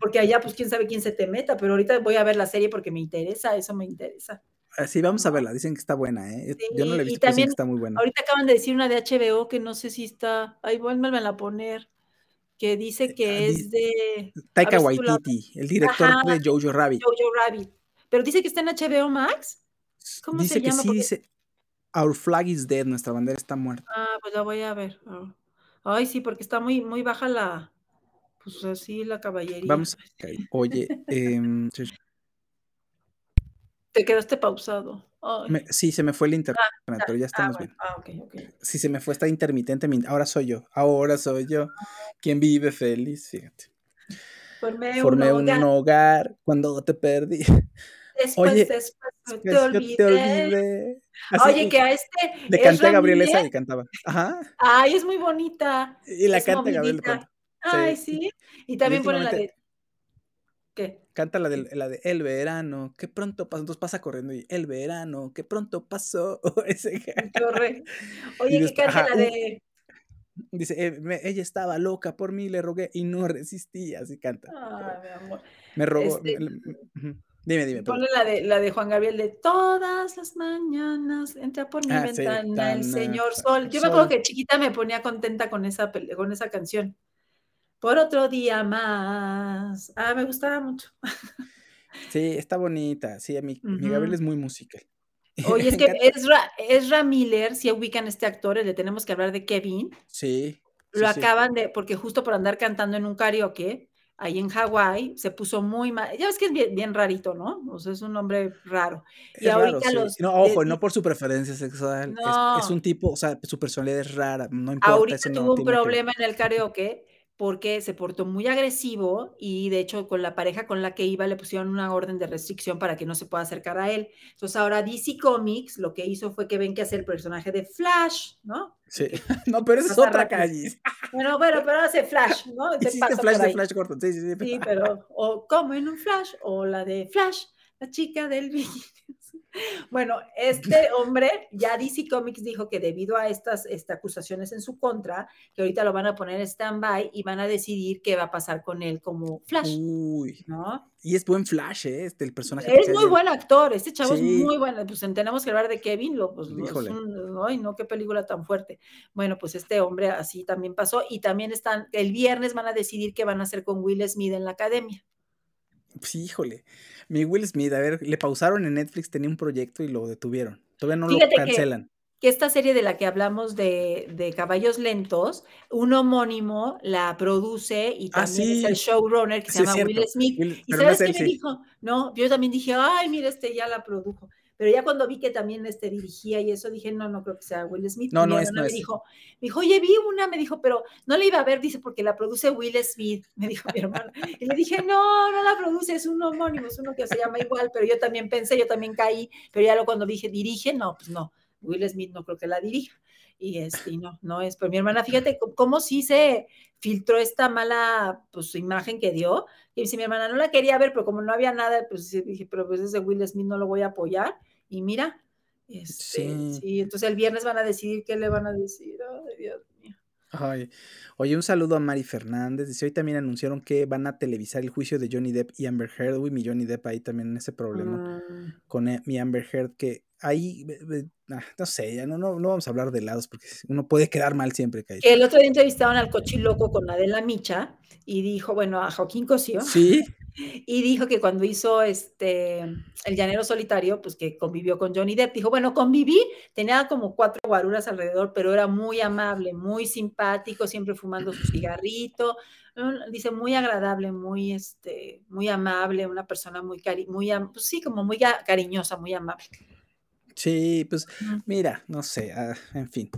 Porque allá, pues, quién sabe quién se te meta, pero ahorita voy a ver la serie porque me interesa, eso me interesa. Ah, Sí, vamos a verla. Dicen que está buena, ¿eh? Yo no la he visto, pero dicen que está muy buena. ahorita acaban de decir una de HBO que no sé si está, ahí vuélvemela a poner, que dice que es de... Taika si la- Waititi, el director Ajá, de Jojo Rabbit. Jojo Rabbit. Pero dice que está en HBO Max. ¿Cómo Dice se llama? sí, Porque- dice Our flag is dead, nuestra bandera está muerta. Ah, pues la voy a ver. Ah. Ay, sí, porque está muy, muy baja la, pues así la caballería. Vamos, ok, oye, em, Te quedaste pausado. Me- sí, se me fue el internet, pero ya Ah, estamos bueno. bien. Ah, ok, ok. Sí, se me fue, está intermitente. mi- Ahora soy yo, ahora soy yo quien vive feliz, fíjate. Formé, Formé un un hogar. hogar cuando te perdí. Después, Oye, después te después yo olvidé. te olvidé. Así, Oye, que a este. Le canté a Ezra Gabriela esa y cantaba. Ajá. Ay, es muy bonita. Y la es canta Gabriela movidita. pronto. Ay, Sí. Y también ponen la de. ¿Qué? Canta la de, la de El verano, que pronto pasó. Entonces pasa corriendo y El verano, que pronto pasó. Ese- Qué horror. Oye, que canta ajá, la de. Dice, eh, me- ella estaba loca por mí, le rogué y no resistía. Así canta. Ay, mi amor. Me rogó. Este- me- me- ujú. Dime, dime. Ponle la de, la de Juan Gabriel de todas las mañanas entra por mi Ah, sí, ventana el señor sol. Yo me acuerdo que chiquita me ponía contenta con esa, con esa canción. Por otro día más. Ah, me gustaba mucho. Sí, está bonita. Sí, a mi, mi Ujú. Gabriel es muy musical. Oye, es que. Ezra, Ezra Miller, si ubican a este actor, le tenemos que hablar de Kevin. Sí. Lo sí, sí. acaban de, porque justo por andar cantando en un karaoke, ahí en Hawái, se puso muy mal. Ya ves que es bien, bien rarito, ¿no? O sea, es un hombre raro. Y Es raro, ahorita sí. los. No, ojo, no por su preferencia sexual. es- Es, No. un tipo, o sea, su personalidad es rara. No importa, Ahorita no tuvo un que problema en el karaoke porque se portó muy agresivo y de hecho con la pareja con la que iba le pusieron una orden de restricción para que no se pueda acercar a él. Entonces ahora DC Comics lo que hizo fue que ven que hace el personaje de Flash, ¿no? Sí. No, pero esa es otra calle. Bueno, bueno, pero hace Flash, ¿no? Hiciste flash de. Flash Gordon. Sí, sí, sí. Sí, pero, o como en un flash, o la de Flash, la chica del bikini. Bueno, este hombre, ya DC Comics dijo que debido a estas, estas acusaciones en su contra, que ahorita lo van a poner en stand-by y van a decidir qué va a pasar con él como Flash, Uy. ¿no? Y es buen Flash, ¿eh? Este, el personaje. Es muy buen actor, este chavo Sí. es muy bueno. Pues tenemos que hablar de Kevin, lo, pues, Híjole. un- ay, no, qué película tan fuerte. Bueno, pues este hombre así también pasó y también están, el viernes van a decidir qué van a hacer con Will Smith en la academia. Sí, híjole. Mi Will Smith, a ver, le pausaron en Netflix, tenía un proyecto y lo detuvieron. Todavía no Fíjate lo cancelan. que esta serie de la que hablamos de, de Caballos Lentos, un homónimo la produce y Ah, también es el showrunner que se Sí, llama Will. Smith. Will- ¿Y no sabes es qué me dijo? No, yo también dije, ay, mira, este ya la produjo. Pero ya cuando vi que también este dirigía y eso, dije, no, no creo que sea Will Smith. No, no es, no me es. dijo, me dijo, oye, vi una, me dijo, pero no la iba a ver, dice, porque la produce Will Smith, me dijo mi hermana. Y le dije, no, no la produce, es un homónimo, es uno que se llama igual, pero yo también pensé, yo también caí, pero ya lo cuando dije, dirige, no, pues no, Will Smith no creo que la dirija. Y, este, y no, no es, pero mi hermana, fíjate cómo, sí se filtró esta mala pues, imagen que dio. Y dice mi hermana, no la quería ver, pero como no había nada, pues dije, pero pues ese Will Smith no lo voy a apoyar. Y mira, este, Sí. sí. entonces el viernes van a decidir qué le van a decir. Ay, Dios mío. Ay. Oye, un saludo a Mari Fernández. Dice, hoy también anunciaron que van a televisar el juicio de Johnny Depp y Amber Heard. Uy, mi Johnny Depp ahí también en ese problema Mm, con eh, mi Amber Heard, que ahí, ah, no sé, ya no, no, no vamos a hablar de lados porque uno puede quedar mal siempre que el otro día entrevistaron al cochiloco con Adela Micha y dijo, bueno, a Joaquín Cosío. Sí, Y dijo que cuando hizo este El Llanero Solitario, pues que convivió con Johnny Depp. Dijo, bueno, conviví, tenía como cuatro guaruras alrededor, pero era muy amable, muy simpático, siempre fumando su cigarrito. Dice, muy agradable, muy, este, muy amable, una persona muy, cari muy pues sí, como muy cariñosa, muy amable. Sí, pues mira, no sé, ah, en fin.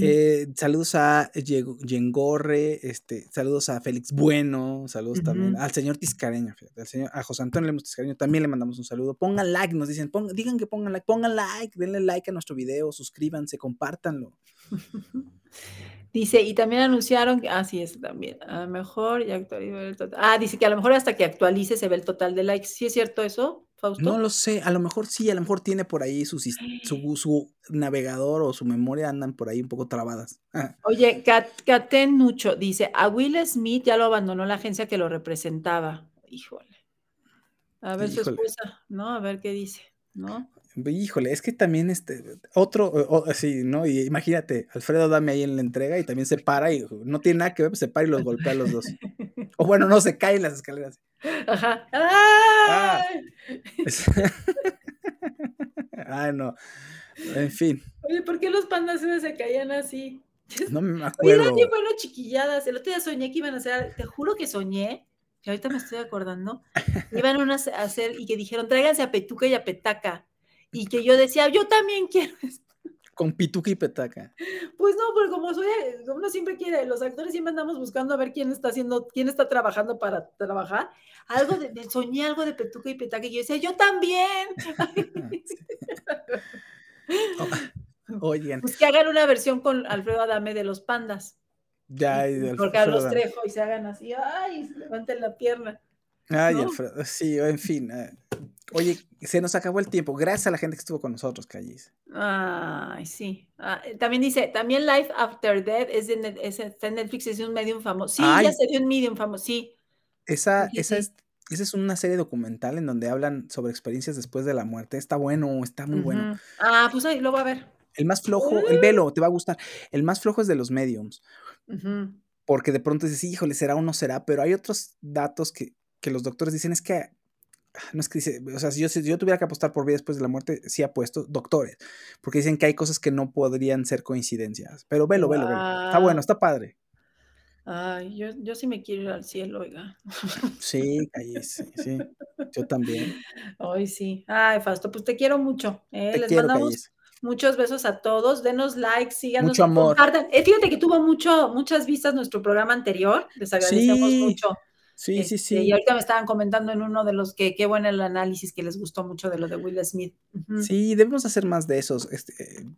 Eh, saludos a Yengorre, este, saludos a Félix Bueno, saludos también al señor Tiscareño, al señor, a José Antonio Lemos Tiscareño, también le mandamos un saludo. Pongan like, nos dicen, pongan, digan que pongan like, pongan like, denle like a nuestro video, suscríbanse, compártanlo. Dice, y también anunciaron, que- ah, sí, eso también, a lo mejor ya actualiza el total. Ah, dice que a lo mejor hasta que actualice se ve el total de likes. ¿Sí es cierto eso, Fausto? No lo sé, a lo mejor sí, a lo mejor tiene por ahí su, su, su navegador o su memoria andan por ahí un poco trabadas. Ah, Oye, Kat, Katen Nucho dice, a Will Smith ya lo abandonó la agencia que lo representaba. Híjole. A ver su esposa, ¿no? A ver qué dice, ¿no? Híjole, es que también este, otro, o- o- sí, ¿no? Y imagínate, Alfredo Dame ahí en la entrega y también se para y no tiene nada que ver, pues se para y los golpea a los dos. O bueno, no, se caen las escaleras. Ajá. Ah. ¡Ay! Ay, no. En fin, Oye, ¿por qué los pandas se caían así? no me acuerdo. eran bien buenas chiquilladas. El otro día soñé que iban a hacer, te juro que soñé, que ahorita me estoy acordando, iban unas a hacer y que dijeron, tráiganse a Petuca y a Petaca. Y que yo decía, yo también quiero. esto". Con pituca y petaca. Pues no, porque como soy, uno siempre quiere, los actores siempre andamos buscando a ver quién está haciendo, quién está trabajando para trabajar. Algo de, de- soñé algo de Petuca y Petaca y yo decía, yo también. Oigan, Pues que hagan una versión con Alfredo Adame de los pandas. ya. y de Por Alfredo Carlos Adame. Trejo y se hagan así, ay, levanten la pierna. Ay, ¿no? Alfredo, sí, en fin. eh, Oye, se nos acabó el tiempo. Gracias a la gente que estuvo con nosotros, Callis. Ay, sí. Ah, eh, también dice, también Life After Death es de es- está en Netflix, es de un medium famoso. Sí, ya Ay. sería un medium famoso, sí. Esa, Sí, esa, sí. es, esa es una serie documental en donde hablan sobre experiencias después de la muerte. Está bueno, está muy bueno. Ah, pues ahí lo voy a ver. El más flojo, el velo, te va a gustar. El más flojo es de los mediums, porque de pronto dices, híjole, será o no será, pero hay otros datos que, que los doctores dicen, es que, no es que dice, o sea, si yo, si yo tuviera que apostar por vida después de la muerte, sí apuesto, doctores, porque dicen que hay cosas que no podrían ser coincidencias. Pero velo, velo, velo. Está bueno, está padre. Ay, yo, yo sí me quiero ir al cielo, oiga. Sí, Callis, sí, sí. Yo también. Ay, sí. Ay, Fausto, pues te quiero mucho. ¿eh? Te Les quiero, mandamos muchos besos a todos. Denos likes, síganos, Mucho amor. compartan. Eh, fíjate que tuvo mucho, muchas vistas nuestro programa anterior. Les agradecemos Sí, mucho. Sí, sí, Este, sí. Y ahorita me estaban comentando en uno de los que qué bueno el análisis que les gustó mucho de lo de Will Smith. Sí, debemos hacer más de esos. Este,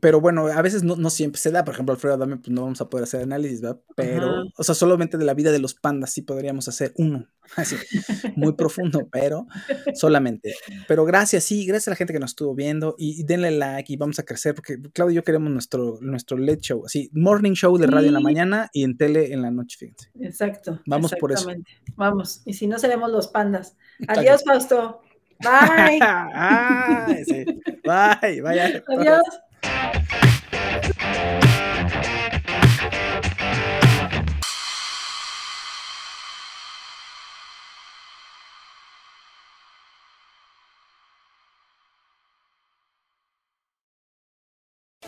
pero bueno, a veces no, no siempre se da. Por ejemplo, Alfredo Adame, pues no vamos a poder hacer análisis, ¿verdad? Pero, Ajá. o sea, solamente de la vida de los pandas sí podríamos hacer uno. Así, muy profundo, pero solamente. Pero gracias, sí, gracias a la gente que nos estuvo viendo y, y denle like y vamos a crecer porque Claudio y yo queremos nuestro, nuestro late show, así, morning show de radio en la mañana y en tele en la noche, fíjense. Exacto. Vamos por eso. Vamos. Y si no, seremos los pandas. Adiós, Fausto. Bye. Sí. Bye, vaya. Adiós.